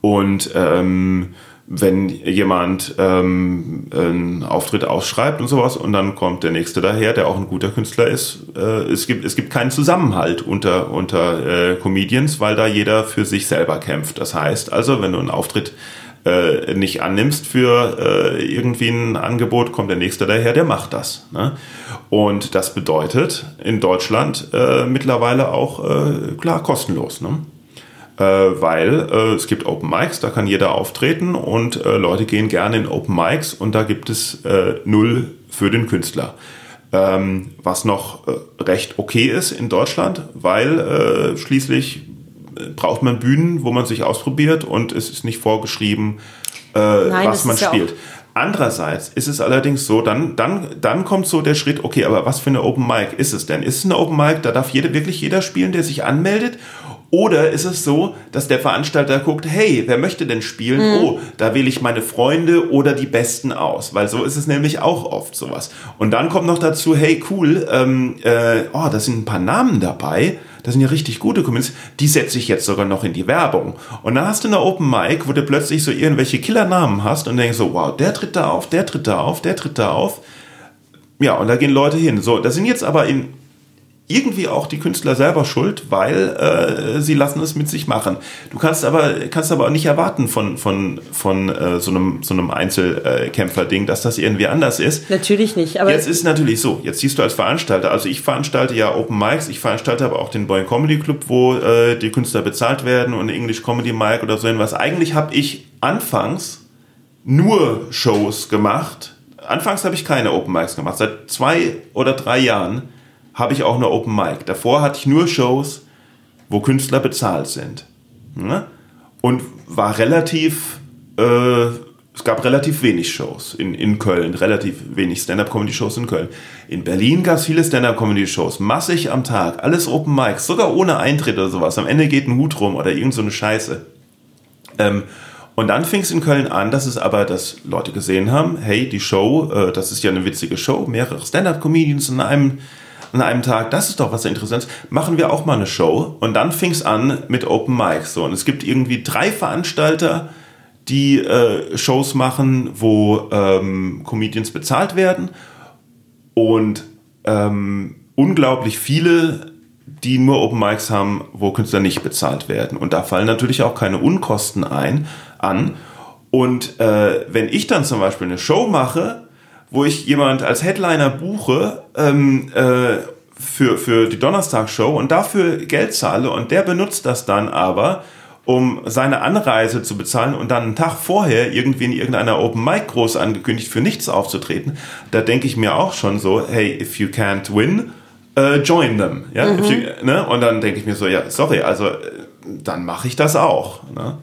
Und ähm, wenn jemand ähm, einen Auftritt ausschreibt und sowas und dann kommt der nächste daher, der auch ein guter Künstler ist, äh, es gibt es gibt keinen Zusammenhalt unter unter äh, Comedians, weil da jeder für sich selber kämpft. Das heißt also, wenn du einen Auftritt äh, nicht annimmst für äh, irgendwie ein Angebot, kommt der nächste daher, der macht das. Ne? Und das bedeutet in Deutschland äh, mittlerweile auch äh, klar kostenlos. Ne? Äh, weil äh, es gibt Open Mics, da kann jeder auftreten und äh, Leute gehen gerne in Open Mics und da gibt es null für den Künstler. Ähm, was noch recht okay ist in Deutschland, weil schließlich braucht man Bühnen, wo man sich ausprobiert und es ist nicht vorgeschrieben, Nein, was man spielt. Andererseits ist es allerdings so, dann, dann, dann kommt so der Schritt, okay, aber was für eine Open Mic ist es denn? Ist es eine Open Mic, da darf jeder, wirklich jeder spielen, der sich anmeldet? Oder ist es so, dass der Veranstalter guckt, hey, wer möchte denn spielen? Oh, da wähle ich meine Freunde oder die Besten aus. Weil so ist es nämlich auch oft sowas. Und dann kommt noch dazu, hey, cool, ähm, äh, oh, da sind ein paar Namen dabei. Das sind ja richtig gute Comedians. Die setze ich jetzt sogar noch in die Werbung. Und dann hast du eine Open Mic, wo du plötzlich so irgendwelche Killernamen hast und denkst so, wow, der tritt da auf, der tritt da auf, der tritt da auf. Ja, und da gehen Leute hin. So, das sind jetzt aber in irgendwie auch die Künstler selber schuld, weil äh, sie lassen es mit sich machen. Du kannst aber kannst aber auch nicht erwarten von von von äh, so einem so einem Einzelkämpfer-Ding, dass das irgendwie anders ist. Natürlich nicht. Aber Jetzt ist natürlich so, jetzt siehst du als Veranstalter, also ich veranstalte ja Open Mics, ich veranstalte aber auch den Boy Comedy Club, wo äh, die Künstler bezahlt werden und English Comedy Mic oder so irgendwas. Eigentlich habe ich anfangs nur Shows gemacht. Anfangs habe ich keine Open Mics gemacht. Seit zwei oder drei Jahren habe ich auch eine Open Mic. Davor hatte ich nur Shows, wo Künstler bezahlt sind. Ne? Und war relativ äh, es gab relativ wenig Shows in, in Köln, relativ wenig Stand-Up-Comedy-Shows in Köln. In Berlin gab es viele Stand-Up-Comedy-Shows, massig am Tag, alles Open Mics, sogar ohne Eintritt oder sowas. Am Ende geht ein Hut rum oder irgend so eine Scheiße. Ähm, und dann fing es in Köln an, dass es aber, dass Leute gesehen haben, hey, die Show, äh, das ist ja eine witzige Show, mehrere Stand-Up-Comedians in einem, an einem Tag, das ist doch was Interessantes, machen wir auch mal eine Show. Und dann fing es an mit Open Mics. So. Und es gibt irgendwie drei Veranstalter, die äh, Shows machen, wo ähm, Comedians bezahlt werden und ähm, unglaublich viele, die nur Open Mics haben, wo Künstler nicht bezahlt werden. Und da fallen natürlich auch keine Unkosten ein an. Und äh, wenn ich dann zum Beispiel eine Show mache, wo ich jemand als Headliner buche ähm, äh, für, für die Donnerstagsshow und dafür Geld zahle und der benutzt das dann aber um seine Anreise zu bezahlen und dann einen Tag vorher irgendwie in irgendeiner Open Mic groß angekündigt, für nichts aufzutreten, da denke ich mir auch schon so, hey, if you can't win, uh, join them. Ja? Mhm. You, ne? Und dann denke ich mir so, ja, sorry, also äh, dann mache ich das auch. Ne?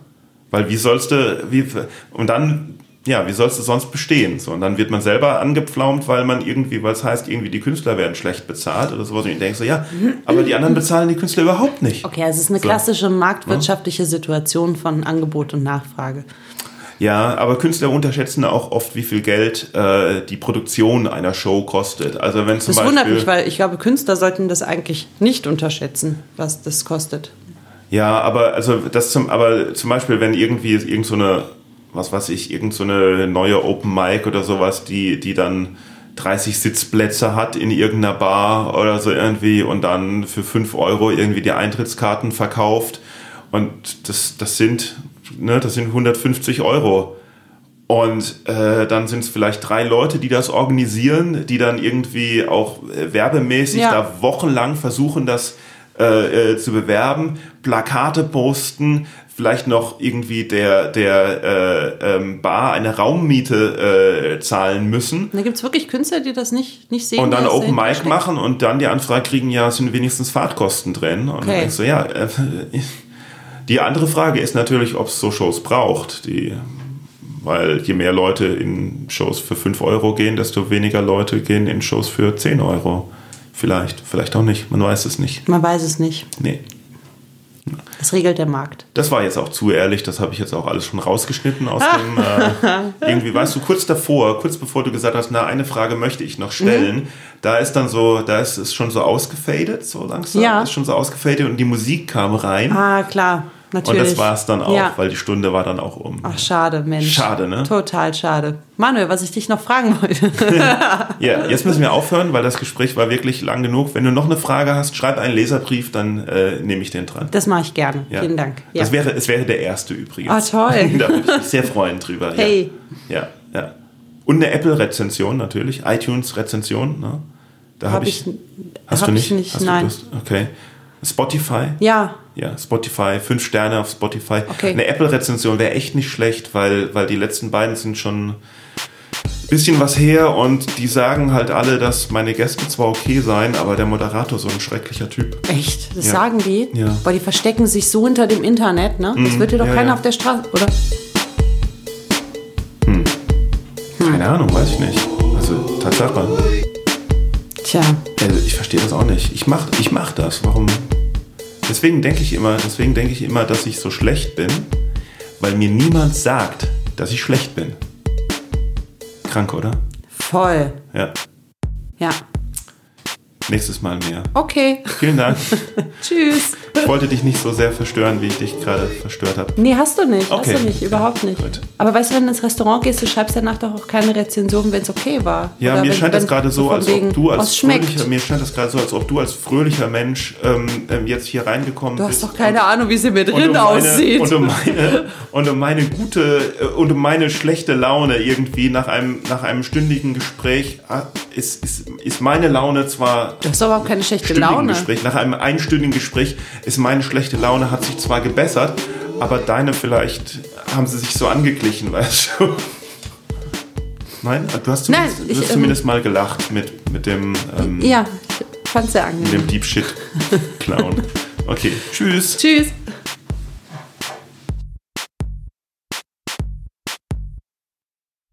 Weil wie sollst du, wie, und dann ja, wie sollst du sonst bestehen? So, und dann wird man selber angepflaumt, weil man irgendwie, weil es heißt, irgendwie die Künstler werden schlecht bezahlt oder sowas. Und ich denke so, ja, aber die anderen bezahlen die Künstler überhaupt nicht. Okay, also es ist eine so. klassische marktwirtschaftliche Situation von Angebot und Nachfrage. Ja, aber Künstler unterschätzen auch oft, wie viel Geld äh, die Produktion einer Show kostet. Also wenn zum das Beispiel, wundert mich, weil ich glaube, Künstler sollten das eigentlich nicht unterschätzen, was das kostet. Ja, aber also das zum, aber zum Beispiel, wenn irgendwie irgend so eine was weiß ich, irgend so eine neue Open Mic oder sowas, die, die dann 30 Sitzplätze hat in irgendeiner Bar oder so irgendwie und dann für 5 Euro irgendwie die Eintrittskarten verkauft. Und das, das sind, ne, das sind 150 Euro. Und äh, dann sind es vielleicht drei Leute, die das organisieren, die dann irgendwie auch äh, werbemäßig ja. da wochenlang versuchen, das äh, äh, zu bewerben, Plakate posten, vielleicht noch irgendwie der, der äh, ähm, Bar eine Raummiete äh, zahlen müssen. Da gibt es wirklich Künstler, die das nicht, nicht sehen. Und dann Open Mic machen und dann die Anfrage kriegen, ja, sind wenigstens Fahrtkosten drin. Und okay. dann denkst du, ja, äh, die andere Frage ist natürlich, ob es so Shows braucht. Die, weil je mehr Leute in Shows für 5 Euro gehen, desto weniger Leute gehen in Shows für 10 Euro. Vielleicht, vielleicht auch nicht. Man weiß es nicht. Man weiß es nicht. Nee. Das regelt der Markt. Das war jetzt auch zu ehrlich, das habe ich jetzt auch alles schon rausgeschnitten aus dem. Äh, irgendwie, weißt du, kurz davor, kurz bevor du gesagt hast, na, eine Frage möchte ich noch stellen, mhm. da ist dann so, da ist es schon so ausgefadet, so langsam. Ja. Ist schon so ausgefadet und die Musik kam rein. Ah, klar. Natürlich. Und das war es dann auch, ja. weil die Stunde war dann auch um. Ach, schade, Mensch. Schade, ne? Total schade. Manuel, was ich dich noch fragen wollte. ja, jetzt müssen wir aufhören, weil das Gespräch war wirklich lang genug. Wenn du noch eine Frage hast, schreib einen Leserbrief, dann äh, nehme ich den dran. Das mache ich gerne. Ja. Vielen Dank. Ja. Das wäre, es wäre der erste übrigens. Ah, toll. da würde ich mich sehr freuen drüber. Hey. Ja, ja. ja. Und eine Apple-Rezension natürlich, iTunes-Rezension. Ne? Da habe hab ich, ich. Hast hab du nicht? nicht hast nein. Okay. Spotify? Ja. Ja, Spotify, fünf Sterne auf Spotify. Okay. Eine Apple-Rezension wäre echt nicht schlecht, weil, weil die letzten beiden sind schon ein bisschen was her und die sagen halt alle, dass meine Gäste zwar okay seien, aber der Moderator so ein schrecklicher Typ. Echt? Das ja. sagen die? Ja. Weil die verstecken sich so hinter dem Internet, ne? Das mhm. wird dir doch ja, keiner ja. auf der Straße, oder? Hm. hm. Keine Ahnung, weiß ich nicht. Also, Tatsache. Tja. Also ich verstehe das auch nicht. Ich mach, ich mach das. Warum? Deswegen denke ich immer, deswegen denke ich immer, dass ich so schlecht bin, weil mir niemand sagt, dass ich schlecht bin. Krank, oder? Voll. Ja. Ja. Nächstes Mal mehr. Okay. Vielen Dank. Tschüss. Ich wollte dich nicht so sehr verstören, wie ich dich gerade verstört habe. Nee, hast du nicht. Okay. Hast du nicht, überhaupt nicht. Gut. Aber weißt du, wenn du ins Restaurant gehst, du schreibst danach doch auch keine Rezension, wenn es okay war. Ja, Oder mir wenn, scheint das gerade so, als ob du als fröhlicher, mir scheint das gerade so, als ob du als fröhlicher Mensch ähm, ähm jetzt hier reingekommen bist. Du hast doch keine Ahnung, wie sie mir drin um meine, aussieht. Und um meine, und um meine gute äh, und um meine schlechte Laune irgendwie nach einem, nach einem stündigen Gespräch ah, ist, ist, ist meine Laune zwar. Du hast aber auch keine schlechte Laune. Gespräch, nach einem einstündigen Gespräch ist meine schlechte Laune hat sich zwar gebessert, aber deine vielleicht haben sie sich so angeglichen, weißt du? Nein, du hast zumindest, Nein, ich, du hast zumindest ähm, mal gelacht mit, mit dem. Ähm, ja, ich fand's sehr angenehm. Mit dem Deep Shit Clown. Okay, tschüss. Tschüss.